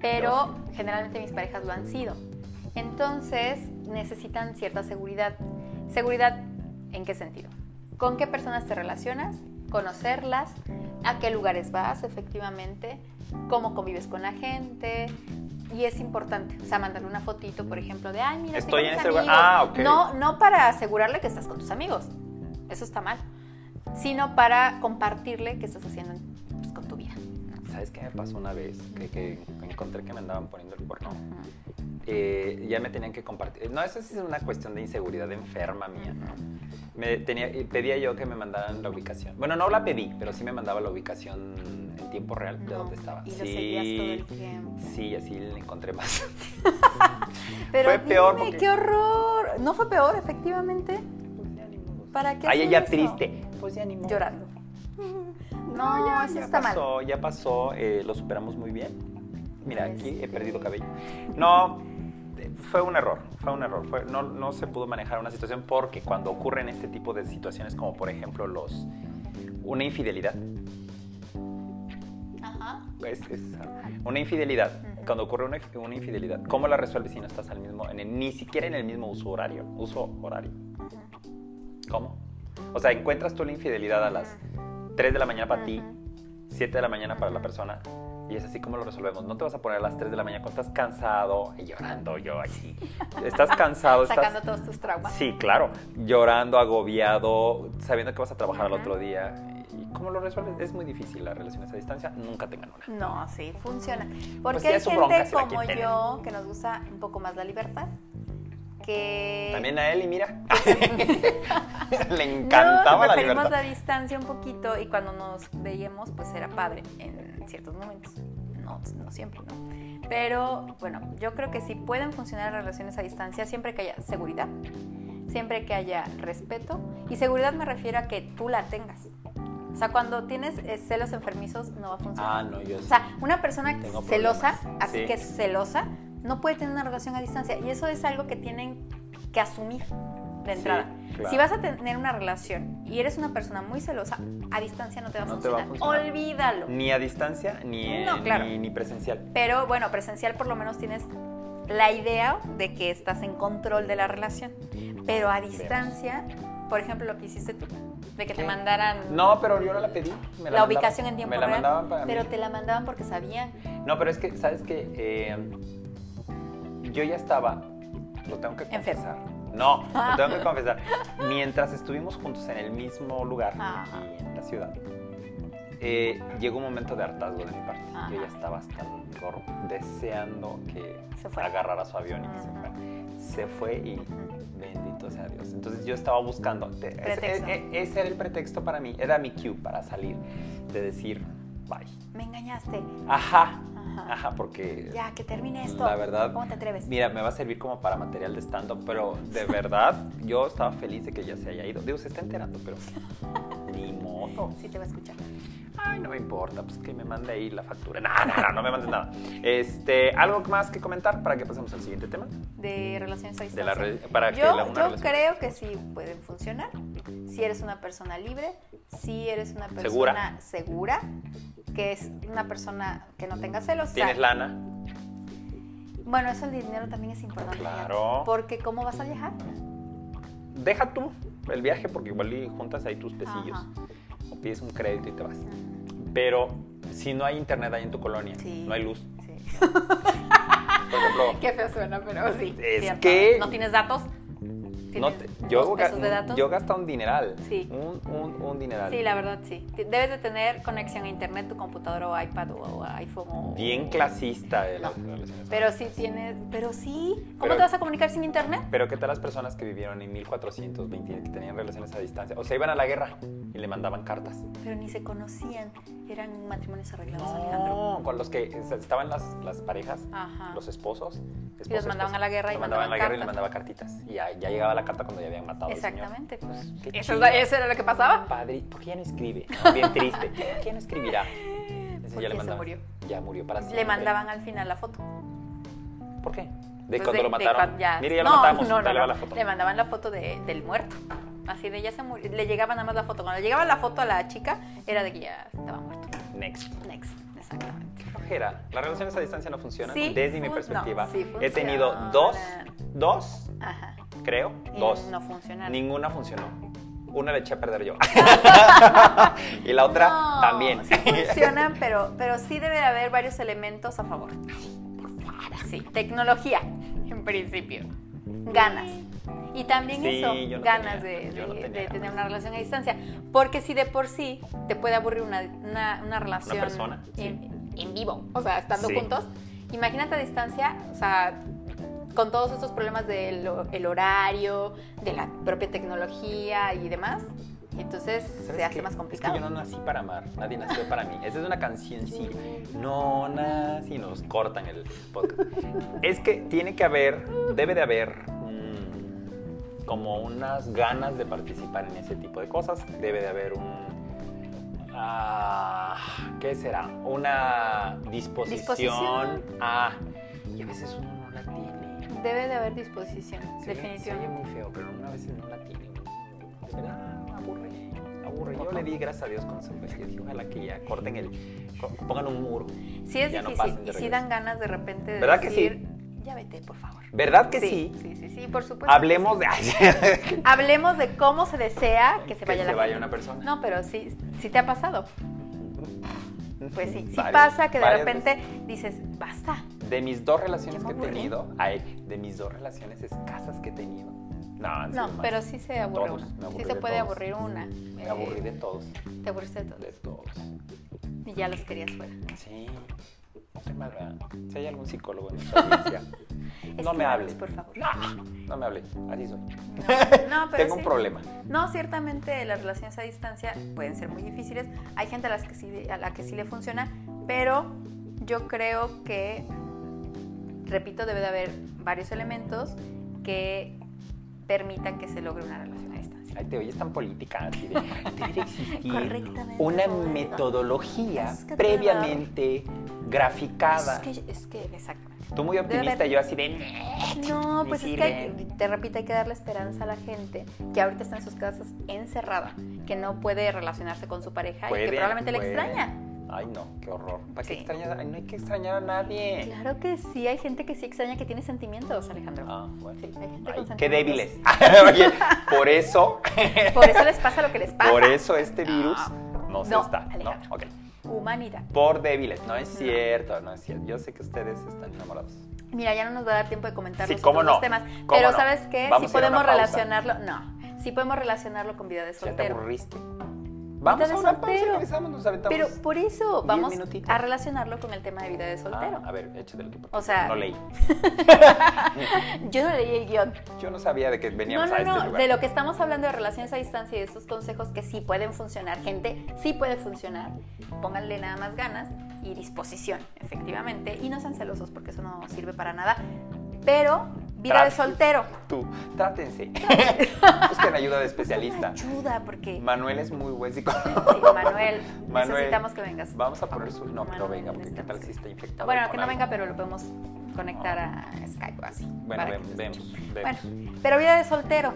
pero generalmente mis parejas lo han sido. Entonces necesitan cierta seguridad. ¿Seguridad en qué sentido? ¿Con qué personas te relacionas? Conocerlas, a qué lugares vas efectivamente, cómo convives con la gente. Y es importante, o sea, mandarle una fotito, por ejemplo, de, ay, mira, Estoy con en mis ese lugar". amigos". Ah, ok. No, no para asegurarle que estás con tus amigos, eso está mal, sino para compartirle qué estás haciendo pues, con tu vida. ¿Sabes qué me pasó una vez? Que, que encontré que me andaban poniendo el cuerno. Eh, ya me tenían que compartir. No, eso es una cuestión de inseguridad enferma mía. Me tenía, pedía yo que me mandaran la ubicación. Bueno, no la pedí, pero sí me mandaba la ubicación en tiempo real de No, dónde estaba. y lo sí, seguías todo el tiempo. Sí, así le encontré más. [laughs] Pero Fue peor dime, porque- qué horror. No fue peor, efectivamente. ¿Para qué Ay, ella eso? triste. Pues ya ni modo. Llorando. [laughs] No, eso ya está mal. pasó, ya pasó, eh, lo superamos muy bien. Mira, aquí he perdido cabello. No, eh, fue un error, fue un error. Fue- no, no se pudo manejar una situación porque cuando ocurren este tipo de situaciones, como por ejemplo los una infidelidad, Ajá. es, es una infidelidad, cuando ocurre una, una infidelidad, ¿cómo la resuelves si no estás al mismo, en el- ni siquiera en el mismo uso horario? Uso horario. ¿Cómo? O sea, encuentras tú la infidelidad a las 3 de la mañana para ti, Ujú. 7 de la mañana para la persona. Y es así como lo resolvemos. No te vas a poner a las 3 de la mañana cuando estás cansado y llorando yo así. Estás cansado, [laughs] estás... Sacando todos tus traumas. Sí, claro. Llorando, agobiado, sabiendo que vas a trabajar al otro día. ¿Y cómo lo resuelves? Es muy difícil las relaciones a distancia. Nunca tengan una. No, sí, funciona. Porque sí, es hay gente bronca si como yo que nos gusta un poco más la libertad. Que También a él y mira. [laughs] Le encantaba no, la libertad. la distancia un poquito y cuando nos veíamos pues era padre en ciertos momentos. No, no siempre, ¿no? Pero bueno, yo creo que sí pueden funcionar las relaciones a distancia siempre que haya seguridad, siempre que haya respeto. Y seguridad me refiero a que tú la tengas. O sea, cuando tienes eh, celos enfermizos no va a funcionar. Ah, no, yo O sí. sea, una persona Tengo celosa, problemas. así Sí. que celosa, no puede tener una relación a distancia. Y eso es algo que tienen que asumir de Sí, entrada. claro. Si vas a tener una relación y eres una persona muy celosa, a distancia no te va a, No te va a funcionar. Olvídalo. Ni a distancia, ni, No, claro. ni, ni presencial. Pero bueno, presencial por lo menos tienes la idea de que estás en control de la relación. Pero a distancia, por ejemplo, lo que hiciste tú, de que te mandaran No, pero yo no la pedí. me la, ubicación en tiempo Me la real, mandaban para mí. pero te la mandaban porque sabían. No, pero es que, ¿sabes qué? Eh, yo ya estaba, lo tengo que Enfermo. confesar. No, lo tengo que [laughs] confesar. Mientras estuvimos juntos en el mismo lugar, Ajá. aquí en la ciudad, eh, llegó un momento de hartazgo de mi parte. Ajá. Yo ya estaba hasta el gorro, deseando que Se fuera. agarrara su avión y que se Ujú. fuera. Se fue y bendito sea Dios. Entonces yo estaba buscando. ese- ese era el pretexto para mí, era mi cue para salir, de decir bye. Me engañaste. Ajá, Ajá. ajá, porque Ya, que termine esto. la verdad, ¿Cómo te atreves? mira, me va a servir como para material de stand-up, pero de verdad, yo estaba feliz de que ya se haya ido. Digo, se está enterando, pero [laughs] ni modo. Sí, te va a escuchar. Ay, no me importa, pues que me mande ahí la factura. No, no, no, no me mandes nada. Este, ¿algo más que comentar para que pasemos al siguiente tema? De relaciones a De distancia. la re- para que yo la, una yo creo que sí pueden funcionar. Si eres una persona libre, si eres una persona Segura. segura, que es una persona que no tenga celos. o sea, ¿Tienes lana? Bueno, eso el dinero también es importante. Claro. Porque ¿cómo vas a viajar? Deja tú el viaje porque igual y juntas ahí tus pesillos. Ajá. O pides un crédito y te vas. Pero si no hay internet ahí en tu colonia, Sí. no hay luz. Sí. Por ejemplo, [laughs] Qué feo suena, pero sí. Es cierto. que- ¿No tienes datos? No ¿Tienes te- yo, pesos de datos? yo gasta un dineral. Sí. Un, un, un dineral. Sí, la verdad sí. Debes de tener conexión a internet, tu computadora o iPad o iPhone o... Bien clasista No. Pero sí tienes... Pero sí. ¿Cómo Pero- te vas a comunicar sin internet? Pero ¿qué tal las personas que vivieron en 1420 que tenían relaciones a distancia? O sea, iban a la guerra y le mandaban cartas. Pero ni se conocían. Eran matrimonios arreglados, Alejandro. No, con los que estaban las, las parejas, Ajá. los esposos, esposo, Y los mandaban a la guerra y mandaban a la guerra y le mandaban mandaba cartitas. Y ya, ya llegaba la carta cuando ya habían matado al señor. Exactamente, pues. Qué Eso, eso era lo que pasaba. Padre, ¿por qué ya no escribe? Bien triste. ¿Por qué no escribirá? [laughs] Porque ya le se mandaban. murió. Ya murió para siempre. Le mandaban al final la foto. ¿Por qué? De Pues cuando lo de mataron. cuan- ya- Mire, ya lo no, matamos. No, no, no. la foto. Le mandaban la foto de- del muerto. Así de ya se murió. Le llegaba nada más la foto. Cuando le llegaba la foto a la chica, era de que ya estaba muerto. Next. Next, exactamente. Qué flojera. Las relaciones a distancia no funcionan. Sí, Desde mi perspectiva. sí He tenido dos, dos, Ajá. Creo, Y dos. no funcionaron. Ninguna funcionó. Una le eché a perder yo. [laughs] y la otra No, también. Sí funcionan, pero, pero sí debe de haber varios elementos a favor. Sí, tecnología, en principio. Ganas. Y también Sí, eso, no ganas tenía- de, no tener una relación a distancia. Porque si de por sí te puede aburrir una, una, una relación persona, sí. en, en vivo, o sea, estando Sí. juntos, imagínate a distancia, o sea, con todos estos problemas del el horario, de la propia tecnología y demás. Entonces ¿Sabes se hace qué? más Es complicado. que yo no nací para amar, nadie nació para mí. Esa es una canción, sí. No nací, nos cortan el podcast. Es que tiene que haber, debe de haber mm, como unas ganas de participar en ese tipo de cosas. Debe de haber un... ah, ¿Qué será? Una disposición, Disposición. a... Y a veces tiene. Debe de haber disposición, oye definitivamente. muy feo, pero una vez no la tiene. Verdad, aburre, aburre. Yo le di gracias a Dios con su dije, ojalá que ya corten el... Pongan un muro. Sí es no difícil y sí dan ganas de repente de ¿Verdad que sí? decir, ya vete, por favor. ¿Verdad que sí? Sí, sí, sí, por supuesto. Hablemos de... sí. Hablemos de cómo se desea que se vaya que la se vaya una persona. No, pero sí, sí te ha pasado. Pues sí, sí Varias- pasa que de repente dices, basta. De mis dos relaciones que he tenido, ay, de mis dos relaciones escasas que he tenido. No, No, pero sí se aburre Todos, una. Sí se de puede todos. aburrir una. Me Eh, aburrí de todos, Te aburriste de todo. de todos. Y ya los querías fuera. Sí. ¿Verdad? Si hay algún psicólogo en [laughs] nuestra audiencia, no me hable. Por favor. No, no me hable. Así soy. No, no, [laughs] pero Tengo un problema. No, ciertamente las relaciones a distancia pueden ser muy difíciles. Hay gente a, las que sí, a la que sí le funciona, pero yo creo que, repito, debe de haber varios elementos que permitan que se logre una relación te oyes tan política. Así de, debe de existir una metodología Es que previamente graficada. Es que, es que, exactamente. Tú muy optimista, yo así de... No, pues es que, hay- te repito, hay que darle esperanza a la gente que ahorita está en sus casas encerrada, que no puede relacionarse con su pareja y que probablemente le extraña. Ay, no, qué horror. ¿Para qué Sí. extrañar? Ay, no hay que extrañar a nadie. Claro que sí, hay gente que sí extraña que tiene sentimientos, Alejandro. Ah, bueno. Sí, hay gente Ay, con qué débiles. [laughs] Oye, por eso, [laughs] Por eso les pasa lo que les pasa. por eso este virus no, se No, está. ¿no? Alejandro. Ok. Humanidad. Por débiles. No es No. cierto, no es cierto. Yo sé que ustedes están enamorados. Mira, ya no nos va a dar tiempo de comentar Sí, los cómo otros no, temas. cómo Pero. ¿sabes qué? Vamos una podemos relacionarlo. No, sí podemos relacionarlo con vida de ¿Ya te soltero. aburriste? Vamos a una pausa y soltero. regresamos, nos aventamos. Pero por eso vamos minutitos. a relacionarlo con el tema de vida de soltero. Ah, a ver, échatelo tú. porque O sea- No leí. [laughs] Yo no leí el guion. Yo no sabía de que veníamos no, a este no. lugar. De lo que estamos hablando de relaciones a distancia y de esos consejos que sí pueden funcionar, gente, sí puede funcionar. Pónganle nada más ganas y disposición, efectivamente. Y no sean celosos porque eso no sirve para nada. Pero vida de soltero. Tú, trátense. [laughs] Busquen ayuda de especialista. Ayuda, porque Manuel es muy buen psicólogo. sí, Manuel, [laughs] Manuel, necesitamos que vengas. Vamos a poner su. No, que no Manuel, venga, porque qué tal si está infectado. Bueno, que no algo? venga, pero lo podemos conectar a Skype o así. Bueno, que vemos, vemos, vemos. Bueno, pero vida de soltero.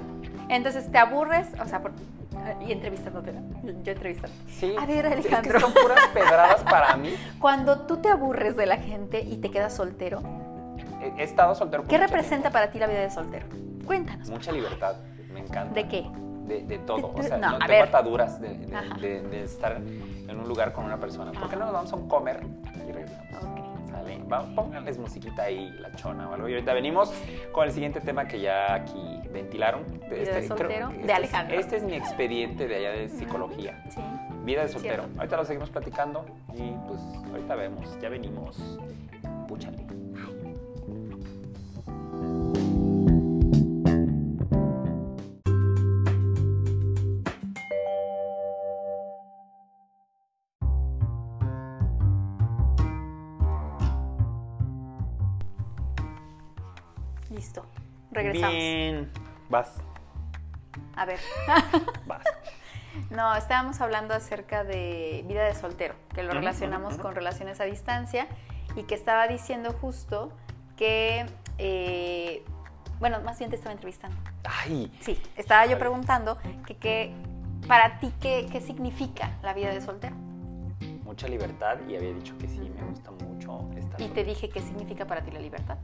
Entonces te aburres, o sea, por- y entrevistándote, ¿no? Yo entrevistando. Sí. A ver, Es Alejandro. que son puras pedradas para mí. [laughs] Cuando tú te aburres de la gente y te quedas soltero, He, estado soltero. ¿qué representa para ti la vida de soltero? Cuéntanos. Mucha libertad. Me encanta. ¿De qué? De, de todo. O sea, no, no, tengo ver. ataduras de, estar en un lugar con una persona. ¿Por qué no nos vamos a un comer y regresamos? Ok. ¿Sale? Va, pónganles musiquita ahí, la chona o algo. Y ahorita venimos con el siguiente tema que ya aquí ventilaron. Vida de soltero, de este es- Alejandro. Este es mi expediente de allá de psicología. Sí. Vida de soltero. Cierto. Ahorita lo seguimos platicando y pues ahorita vemos. Ya venimos. Púchale. Regresamos. Bien. Vas, A ver. [laughs] vas. No, estábamos hablando acerca de vida de soltero, que lo relacionamos con relaciones a distancia y que estaba diciendo justo que, eh, bueno, más bien te estaba entrevistando. Ay, Sí, estaba yo preguntando que, que para ti, ¿qué, ¿qué significa la vida de soltero? mucha libertad y había dicho que sí, me gusta mucho estar Y te dije qué significa para ti la libertad.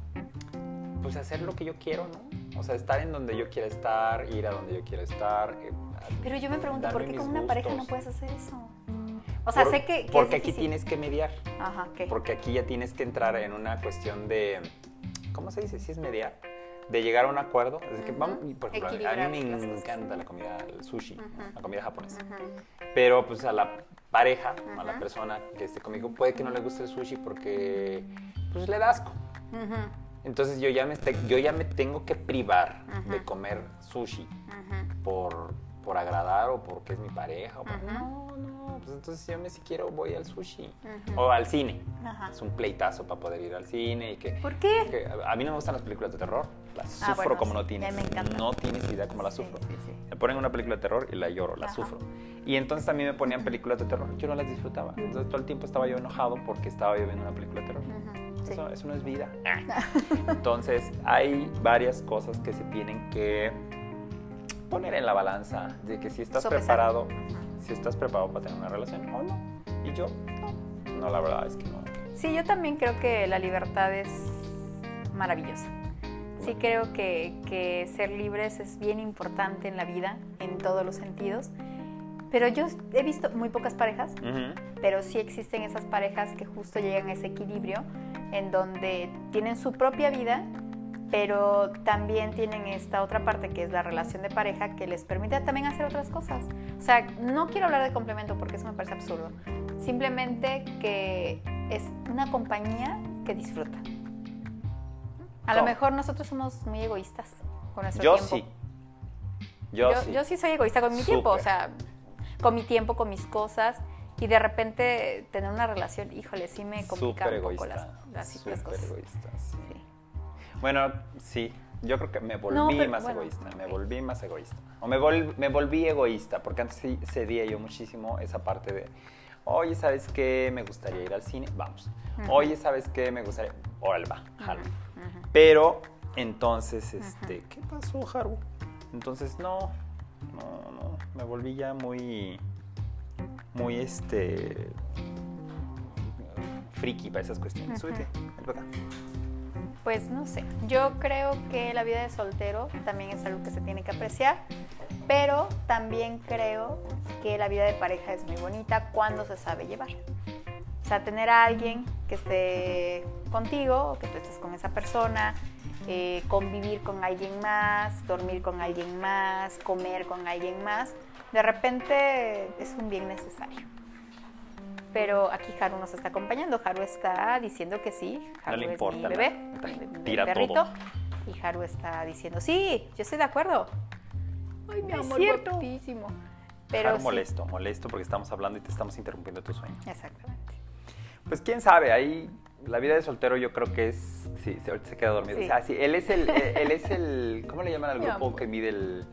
Pues hacer lo que yo quiero, ¿no? O sea, estar en donde yo quiera estar, ir a donde yo quiera estar. eh, Pero yo me pregunto, ¿por qué con una pareja no puedes hacer eso? O sea, Por- sé que, que Porque es aquí tienes que mediar. Ajá, ¿qué? Porque aquí ya tienes que entrar en una cuestión de. ¿Cómo se dice? Si es mediar. De llegar a un acuerdo. Es que Ujú. vamos, y, por ejemplo, a mí me encanta la comida, el sushi, la comida japonesa. Ujú. Pero pues a la pareja, a la persona que esté conmigo, puede que no le guste el sushi porque pues le da asco. Entonces yo ya me, yo ya me tengo que privar Ajá. de comer sushi por, por agradar o porque es mi pareja. o por- Ajá. No, no, pues entonces yo me si quiero voy al sushi. O al cine. Ajá. Es un pleitazo para poder ir al cine y que... ¿Por qué? que a mí no me gustan las películas de terror. Las Ah, sufro bueno, como sí, no tienes. me encanta. No tienes idea cómo la Sí, sufro. sí. Me ponen una película de terror y la lloro, la Ajá. sufro. Y entonces también me ponían películas de terror. Yo no las disfrutaba. Entonces todo el tiempo estaba yo enojado porque estaba yo viendo una película de terror. Ujú, sí. Eso, eso no es vida. [laughs] Entonces, hay varias cosas que se tienen que poner en la balanza de que si estás Sopesar. preparado, si estás preparado para tener una relación o no. Y yo, no. No, la verdad es que no. Sí, yo también creo que la libertad es maravillosa. Sí creo que, que ser libres es bien importante en la vida, en todos los sentidos. Pero yo he visto muy pocas parejas, pero sí existen esas parejas que justo llegan a ese equilibrio en donde tienen su propia vida, pero también tienen esta otra parte que es la relación de pareja que les permite también hacer otras cosas. O sea, no quiero hablar de complemento porque eso me parece absurdo. Simplemente que es una compañía que disfruta. A lo ¿Cómo? mejor nosotros somos muy egoístas con nuestro Yo tiempo. sí. Yo, Yo, sí. yo sí soy egoísta con mi tiempo, o sea, con mi tiempo, con mis cosas. Y de repente tener una relación, híjole, sí me complica un poco las, las, las cosas. egoísta, sí. Sí. Bueno, sí. Yo creo que me volví No, pero más bueno, egoísta. Me volví más egoísta. O me, vol- me volví egoísta, porque antes sí cedía yo muchísimo esa parte de, oye, ¿sabes qué? Me gustaría ir al cine. Vamos. Oye, ¿sabes qué? Me gustaría. Órale, va. Ujú. Pero entonces, este, ¿qué pasó, Haru? Entonces, no, no, no. Me volví ya muy, muy, este, friki para esas cuestiones. Súbete, ven acá. Pues no sé, yo creo que la vida de soltero también es algo que se tiene que apreciar, pero también creo que la vida de pareja es muy bonita cuando se sabe llevar. O sea, tener a alguien que esté contigo, o que tú estés con esa persona, eh, convivir con alguien más, dormir con alguien más, comer con alguien más, de repente es un bien necesario. Pero aquí Haru nos está acompañando. Haru está diciendo que sí. No Haru le es importa mi bebé, Está- mi- mi tira perrito. todo. Y Haru está diciendo, sí, yo estoy de acuerdo. Ay, mi Es amor, guapísimo. Pero Haru sí. molesto, molesto porque estamos hablando y te estamos interrumpiendo tu sueño. Exactamente. Pues quién sabe, ahí la vida de soltero yo creo que es, sí, se- ahorita se queda dormido. Sí. Ah, sí, él es el, eh, él es el, ¿cómo le llaman al grupo que mide el,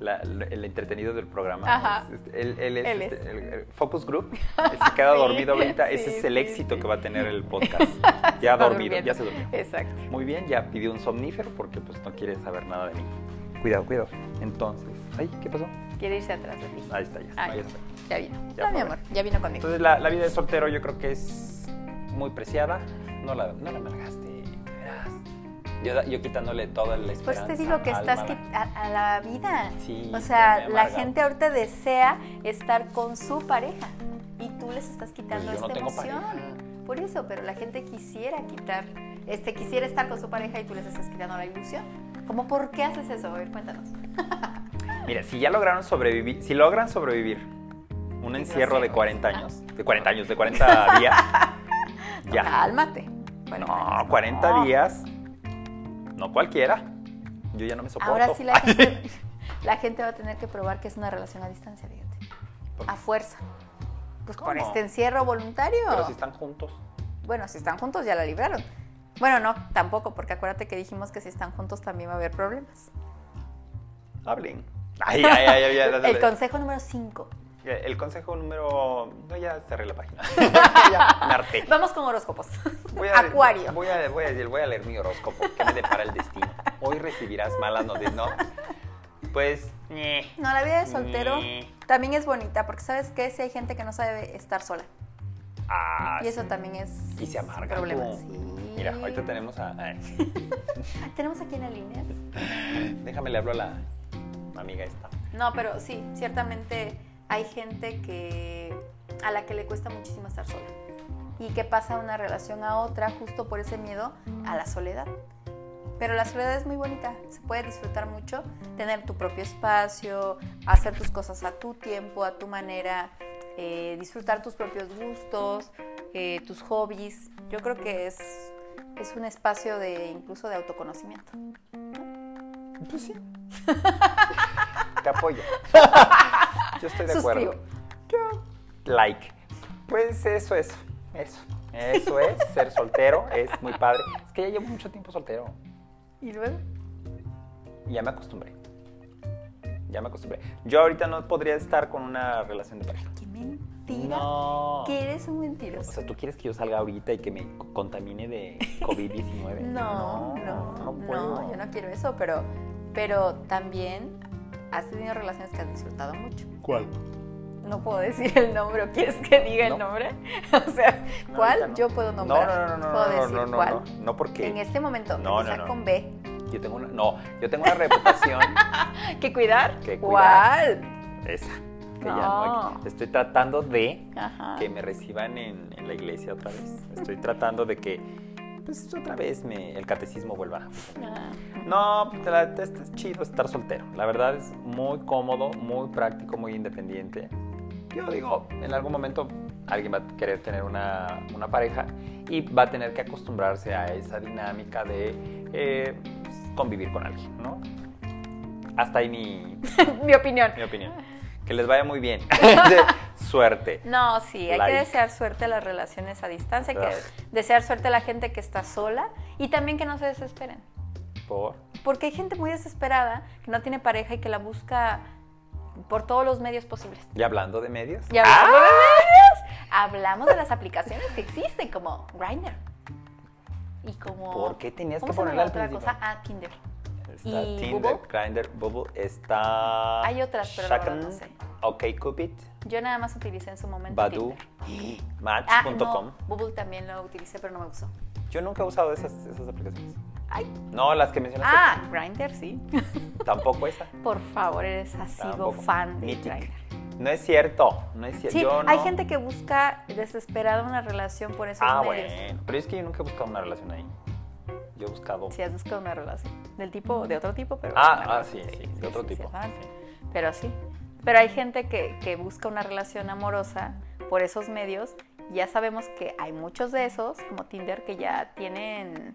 la- el entretenido del programa? Ajá. Él, él es, Él este, es. el, el Focus Group, [laughs] se queda Sí, dormido ahorita, ese es el sí, éxito sí. que va a tener el podcast. [laughs] Ya dormido, durmiendo. ya se durmió. Exacto. Muy bien, ya pidió un somnífero porque pues no quiere saber nada de mí. Cuidado, cuidado. Entonces, ay, ¿qué pasó? Quiere irse atrás de ti. Ahí está, ya. Ay, ahí está. ya vino. Ya no, mi amor, ya vino conmigo. Entonces la, la vida de soltero yo creo que es muy preciada. No la, no la malgaste, de veras. Yo, yo quitándole la Pues esperanza. te digo que estás a, a la vida. Sí, o sea, la gente ahorita desea estar con su pareja y tú les estás quitando Pues yo no esta emoción. Por eso, pero la gente quisiera quitar, este, quisiera estar con su pareja y tú les estás quitando la ilusión. ¿Cómo por qué haces eso? A ver, cuéntanos. [laughs] Mira, si ya lograron sobrevivir, si logran sobrevivir un encierro de Desgraciados. 40 [laughs] años, de 40 años, de 40 días, ya. cálmate. 40 No, años, 40 no. días, no cualquiera. Yo ya no me soporto. Ahora sí la gente, [laughs] la gente va a tener que probar que es una relación a distancia, fíjate. ¿Por A fuerza. Pues por ¿Cómo? este encierro voluntario. Pero si están juntos. Bueno, si están juntos ya la libraron. Bueno, no, tampoco, porque acuérdate que dijimos que si están juntos también va a haber problemas. Hablen. Ay, ay, ay, ay, ay, [laughs] El consejo número 5. El consejo número. No, ya cerré la página. [laughs] [laughs] ya. Vamos con horóscopos. Voy a- Acuario. Voy a, voy, a, voy a leer mi horóscopo. ¿Qué me depara el destino? Hoy recibirás malas noticias, ¿no? Pues. No, la vida de soltero también es bonita, porque ¿sabes qué? Si hay gente que no sabe estar sola. Ah, Y eso sí. también es Y se amarga. problema. Sí. Mira, ahorita tenemos a. [laughs] Tenemos aquí en la línea. déjame le hablo a la amiga esta. No, pero sí, ciertamente hay gente que a la que le cuesta muchísimo estar sola y que pasa de una relación a otra justo por ese miedo a la soledad. Pero la soledad es muy bonita, se puede disfrutar mucho, tener tu propio espacio, hacer tus cosas a tu tiempo, a tu manera, eh, disfrutar tus propios gustos, eh, tus hobbies. Yo creo que es, es un espacio de incluso de autoconocimiento. Pues sí. [laughs] Te apoyo. [laughs] Yo estoy de Suscribo. acuerdo. Yo, like. Pues eso es. Eso. Eso es. [laughs] Ser soltero es muy padre. Es que ya llevo mucho tiempo soltero. ¿Y luego? Ya me acostumbré. Ya me acostumbré. Yo ahorita no podría estar con una relación de pareja. ¡Qué mentira! No. Que eres un O mentiroso. sea, ¿tú quieres que yo salga ahorita y que me contamine de [laughs] COVID-19? No, no, no, no, puedo. yo no quiero eso, pero, pero también has tenido relaciones que has disfrutado mucho. ¿Cuál? No puedo decir el nombre, ¿o quieres que diga No. el nombre? [laughs] o sea, No, ¿cuál? ahorita no. Yo puedo No, nombrar. no, no, no, puedo no, decir no, no, cuál. no, no, porque En este momento, No, empieza no, no. con B. yo tengo una, no, yo tengo una reputación [laughs] ¿Qué cuidar? Que cuidar. ¿Cuál? esa, que ya No. no, estoy tratando de Ajá. que me reciban en, en la iglesia otra vez. Estoy tratando de que, pues otra vez me, el catecismo vuelva. Ah. No, está chido estar soltero. La verdad es muy cómodo, muy práctico, muy independiente. Yo digo, en algún momento alguien va a querer tener una, una pareja y va a tener que acostumbrarse a esa dinámica de eh, pues, convivir con alguien, ¿no? Hasta ahí mi, [laughs] Mi opinión. mi opinión. Que les vaya muy bien. [laughs] [laughs] Suerte. No, sí, hay Like. que desear suerte a las relaciones a distancia, hay que desear suerte a la gente que está sola y también que no se desesperen. Por. Porque hay gente muy desesperada que no tiene pareja y que la busca por todos los medios posibles. Y hablando de medios. Y hablando de medios, hablamos de las aplicaciones que existen como Grindr. Y como... ¿Por qué tenías ¿cómo que ponerle otra cosa? Ah, Tinder. Está ¿Y Tinder, Bubble? Grindr, Bubble. Está. Hay otras, pero la verdad no sé. Ok, Cupid, Yo nada más utilicé en su momento Badu. [gasps] Ah, Match.com. no, Bubble también lo utilicé, pero no me gustó. Yo nunca he usado esas, esas aplicaciones. Ay. No, las que mencionaste. Ah, Grindr, sí. [laughs] Tampoco esa. Por favor, eres Tampoco. fan de. Grindr. No es cierto. No es cierto. Sí, Yo hay no- gente que busca desesperada una relación por esos Ah, medios. bueno. Pero es que yo nunca he buscado una relación ahí. Yo he buscado. Si has buscado una relación. Del tipo, de otro tipo, pero. Ah, ah, sí, sí, de otro tipo. ciertamente. Pero sí. Pero hay gente que, que busca una relación amorosa por esos medios. Ya sabemos que hay muchos de esos, como Tinder, que ya tienen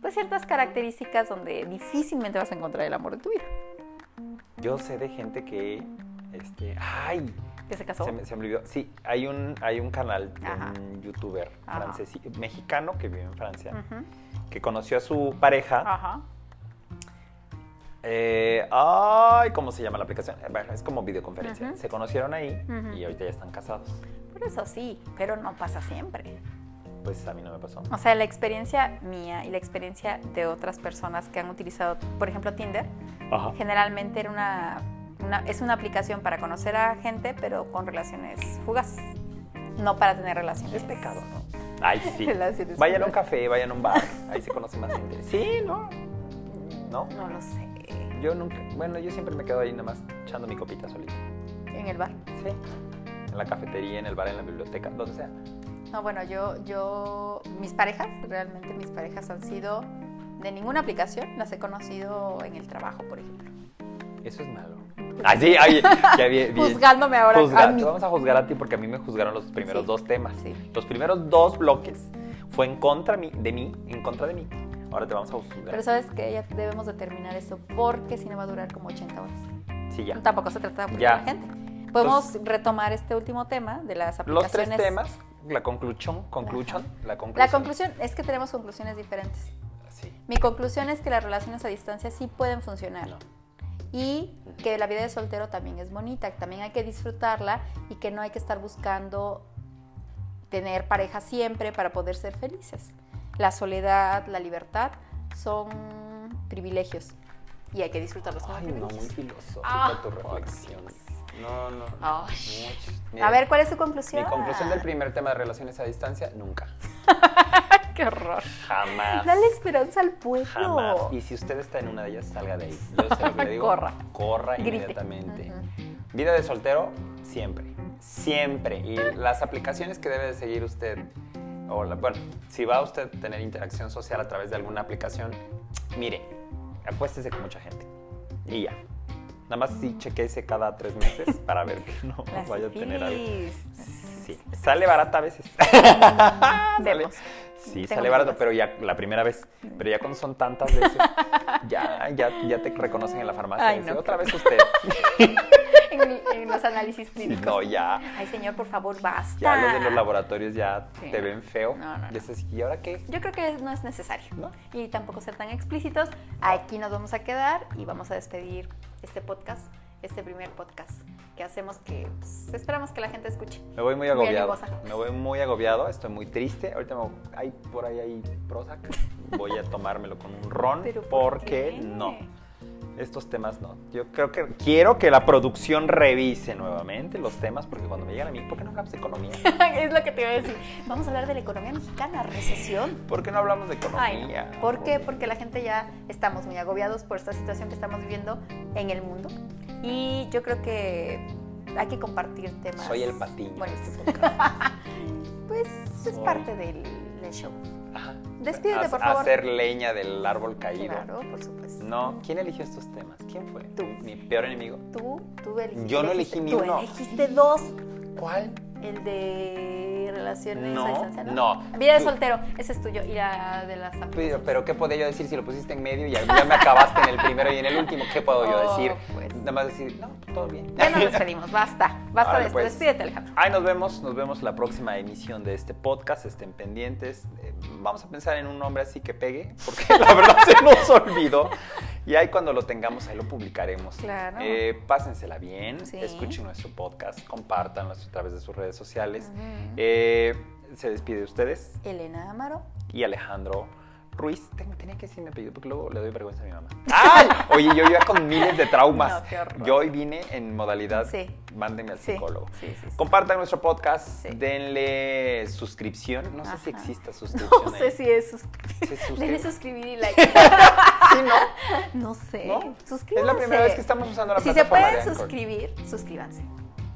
pues ciertas características donde difícilmente vas a encontrar el amor de tu vida. Yo sé de gente que. Este. ¡Ay! Que se casó. Se me, se me olvidó. Sí, hay un, hay un canal de Ajá. un youtuber francés, mexicano que vive en Francia, que conoció a su pareja. Ajá. Eh, ay, ¿cómo se llama la aplicación? Eh, Bueno, es como videoconferencia. Se conocieron ahí y ahorita ya están casados. Por eso sí, pero no pasa siempre. Pues a mí no me pasó. O sea, la experiencia mía y la experiencia de otras personas que han utilizado, por ejemplo, Tinder, generalmente era una, una- es una aplicación para conocer a gente, pero con relaciones fugaces. No para tener relaciones. Es pecado, ¿no? Ay, sí. [laughs] Vayan a un café, vayan a un bar. Ahí se conoce más gente. Sí, ¿no? ¿No? No lo sé. Yo nunca. Bueno, yo siempre me quedo ahí nada más echando mi copita solito. En el bar. Sí. En la cafetería, en el bar, en la biblioteca, donde sea. No, bueno, yo, yo, mis parejas, realmente mis parejas han sido de ninguna aplicación, las he conocido en el trabajo, por ejemplo. Eso es malo. Ay, sí, ay, ya vi- vi- Juzgándome ahora Juzga- a mí. Te vamos a juzgar a ti porque a mí me juzgaron los primeros Sí, dos temas. sí. Los primeros dos bloques fue en contra mi- de mí, en contra de mí. Ahora te vamos a juzgar. Pero sabes que ya debemos de terminar esto porque si no va a durar como 80 horas. sí, ya. Tampoco se trata de la gente. Podemos retomar este último tema de las Los tres aplicaciones. temas la conclusión, conclusión, la La conclusión. conclusión es que tenemos conclusiones diferentes. Sí. Mi conclusión es que las relaciones a distancia sí pueden funcionar. No. Y que la vida de soltero también es bonita, que también hay que disfrutarla y que no hay que estar buscando tener pareja siempre para poder ser felices. La soledad, la libertad son privilegios y hay que disfrutarlos como Ay, no, muy privilegios. filosófica Ah, tu por reflexión. No, no. Ay. mucho. A Mira, ver, ¿cuál es tu conclusión? Mi conclusión del primer tema de relaciones a distancia, nunca. [laughs] ¡Qué horror! Jamás. Dale esperanza al pueblo. Jamás. Y si usted está en una de ellas, salga de ahí. Yo lo que le digo. [laughs] Corra. Corra Grite. inmediatamente. Vida de soltero, siempre. Siempre. Y las aplicaciones que debe de seguir usted, o la- bueno, si va a usted a tener interacción social a través de alguna aplicación, mire, acuéstese con mucha gente. Y ya. Nada más sí chequeese cada tres meses para ver que no [laughs] vaya a tener algo. Sí, sale barata a veces. [laughs] Sale-. Sí, Tengo sale barato, pero ya la primera vez. Pero ya cuando son tantas veces, [laughs] ya, ya, ya te reconocen en la farmacia. Ay, y dicen, no. Otra vez usted. En, en los análisis clínicos. No, ya. Ay, señor, por favor, basta. Ya los de los laboratorios ya Sí. te ven feo. No, no, no. ¿y ahora qué? Yo creo que no es necesario. ¿No? Y tampoco ser tan explícitos. Aquí nos vamos a quedar y vamos a despedir este podcast, este primer podcast que hacemos que pues, esperamos que la gente escuche. Me voy muy agobiado. Me voy muy agobiado, estoy muy triste. Ahorita me, hay por ahí hay Prozac. Voy a tomármelo con un ron [laughs] Pero ¿por porque qué? no. Estos temas no. Yo creo que quiero que la producción revise nuevamente los temas porque cuando me llegan a mí, ¿por qué no hablamos de economía? [laughs] es lo que te iba a decir. Vamos a hablar de la economía mexicana, recesión. ¿Por qué no hablamos de economía? no. ¿Por qué? Porque la gente ya estamos muy agobiados por esta situación que estamos viviendo en el mundo. Y yo creo que hay que compartir temas. Soy el patiño. Bueno, este. [laughs] Pues es Soy- parte del, del show. Ajá. Despídete, por favor. Hacer leña del árbol caído. Claro, por supuesto. No, ¿quién eligió estos temas? ¿Quién fue? Tú. Mi peor enemigo. Tú, tú elegiste. Yo no elegí ni tú uno. elegiste dos. ¿Cuál? El de relaciones No, distancia, no. Vida de soltero, ese es tuyo. Y la de las Pero, pero ¿qué podía yo decir si lo pusiste en medio y ya, ya me acabaste en el primero y en el último? ¿Qué puedo yo Oh, decir? pues. Nada más decir, no, todo bien. Ya nos despedimos, [laughs] basta. Basta de esto. pues. Despídete, Alejandro. Ahí nos vemos, nos vemos la próxima emisión de este podcast, estén pendientes. Eh, vamos a pensar en un nombre así que pegue, porque [laughs] la verdad se nos olvidó. Y ahí cuando lo tengamos, ahí lo publicaremos. Claro. Eh, pásensela bien, Sí. escuchen nuestro podcast, compártanlo a través de sus redes sociales. Eh, se despide de ustedes Elena Amaro. y Alejandro Ruiz. Tengo- tenía que decir mi apellido porque luego le doy vergüenza a mi mamá. ¡Ay! [laughs] Oye, yo iba con miles de traumas. No, qué horror. yo hoy vine en modalidad, Sí. mándenme al Sí, psicólogo. sí, sí. Compartan nuestro podcast, denle suscripción. No sé si exista [laughs] suscripción. No sé si es Se [laughs] suscribe. Denle suscribir y like. Sí, ¿no? No sé. ¿No? Suscríbanse. Es la primera vez que estamos usando la Si se plataforma de pueden suscribir, suscríbanse.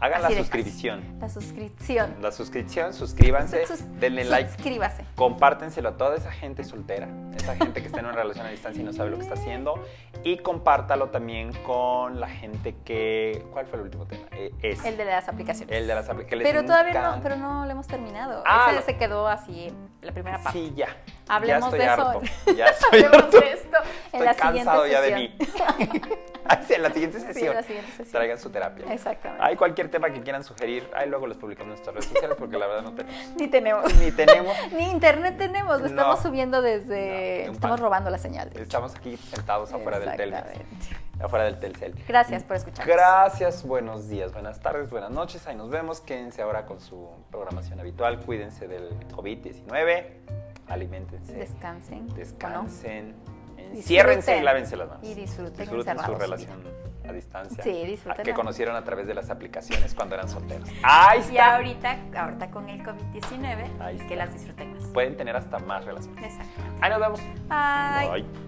Hagan Así la suscripción. fácil. La suscripción. La suscripción, suscríbanse, Sus- denle like, Suscríbase. compártenselo a toda esa gente soltera, esa gente que está en una relación a distancia y no sabe lo que está haciendo. Y compártalo también con la gente que. ¿Cuál fue el último tema? Eh, es El de las aplicaciones. el de las aplicaciones. Pero todavía no, pero no lo hemos terminado. Ah, Ese lo- se quedó así, la primera parte. Sí, ya. Hablemos ya estoy de eso. [laughs] Ya estoy harto. de esto en Estoy la cansado siguiente ya de mí. [laughs] En la siguiente Sí, sesión. en la siguiente sesión. Traigan su terapia. Exactamente. Hay cualquier tema que quieran sugerir, ahí luego les publicamos en nuestras redes sociales porque la verdad no tenemos. [laughs] Ni tenemos. Ni tenemos. Ni internet tenemos, lo No. estamos subiendo desde... estamos pan. robando la señal. Estamos aquí sentados afuera del. Exactamente. Afuera del Telcel. Gracias por escucharnos. Gracias, buenos días, buenas tardes, buenas noches. Ahí nos vemos. Quédense ahora con su programación habitual. Cuídense del COVID-19. Aliméntense. Descansen. ¿o no? Descansen. Disfruten. Enciérrense y lávense las manos. Y disfruten Disfruten su relación a distancia. Sí, disfrútenla. Que conocieron a través de las aplicaciones cuando eran solteros. Ahí Y está. ahorita, ahorita con el COVID-19, Ahí que las disfruten más. Pueden tener hasta más relaciones. Exacto. Ahí nos vemos. Bye. Bye.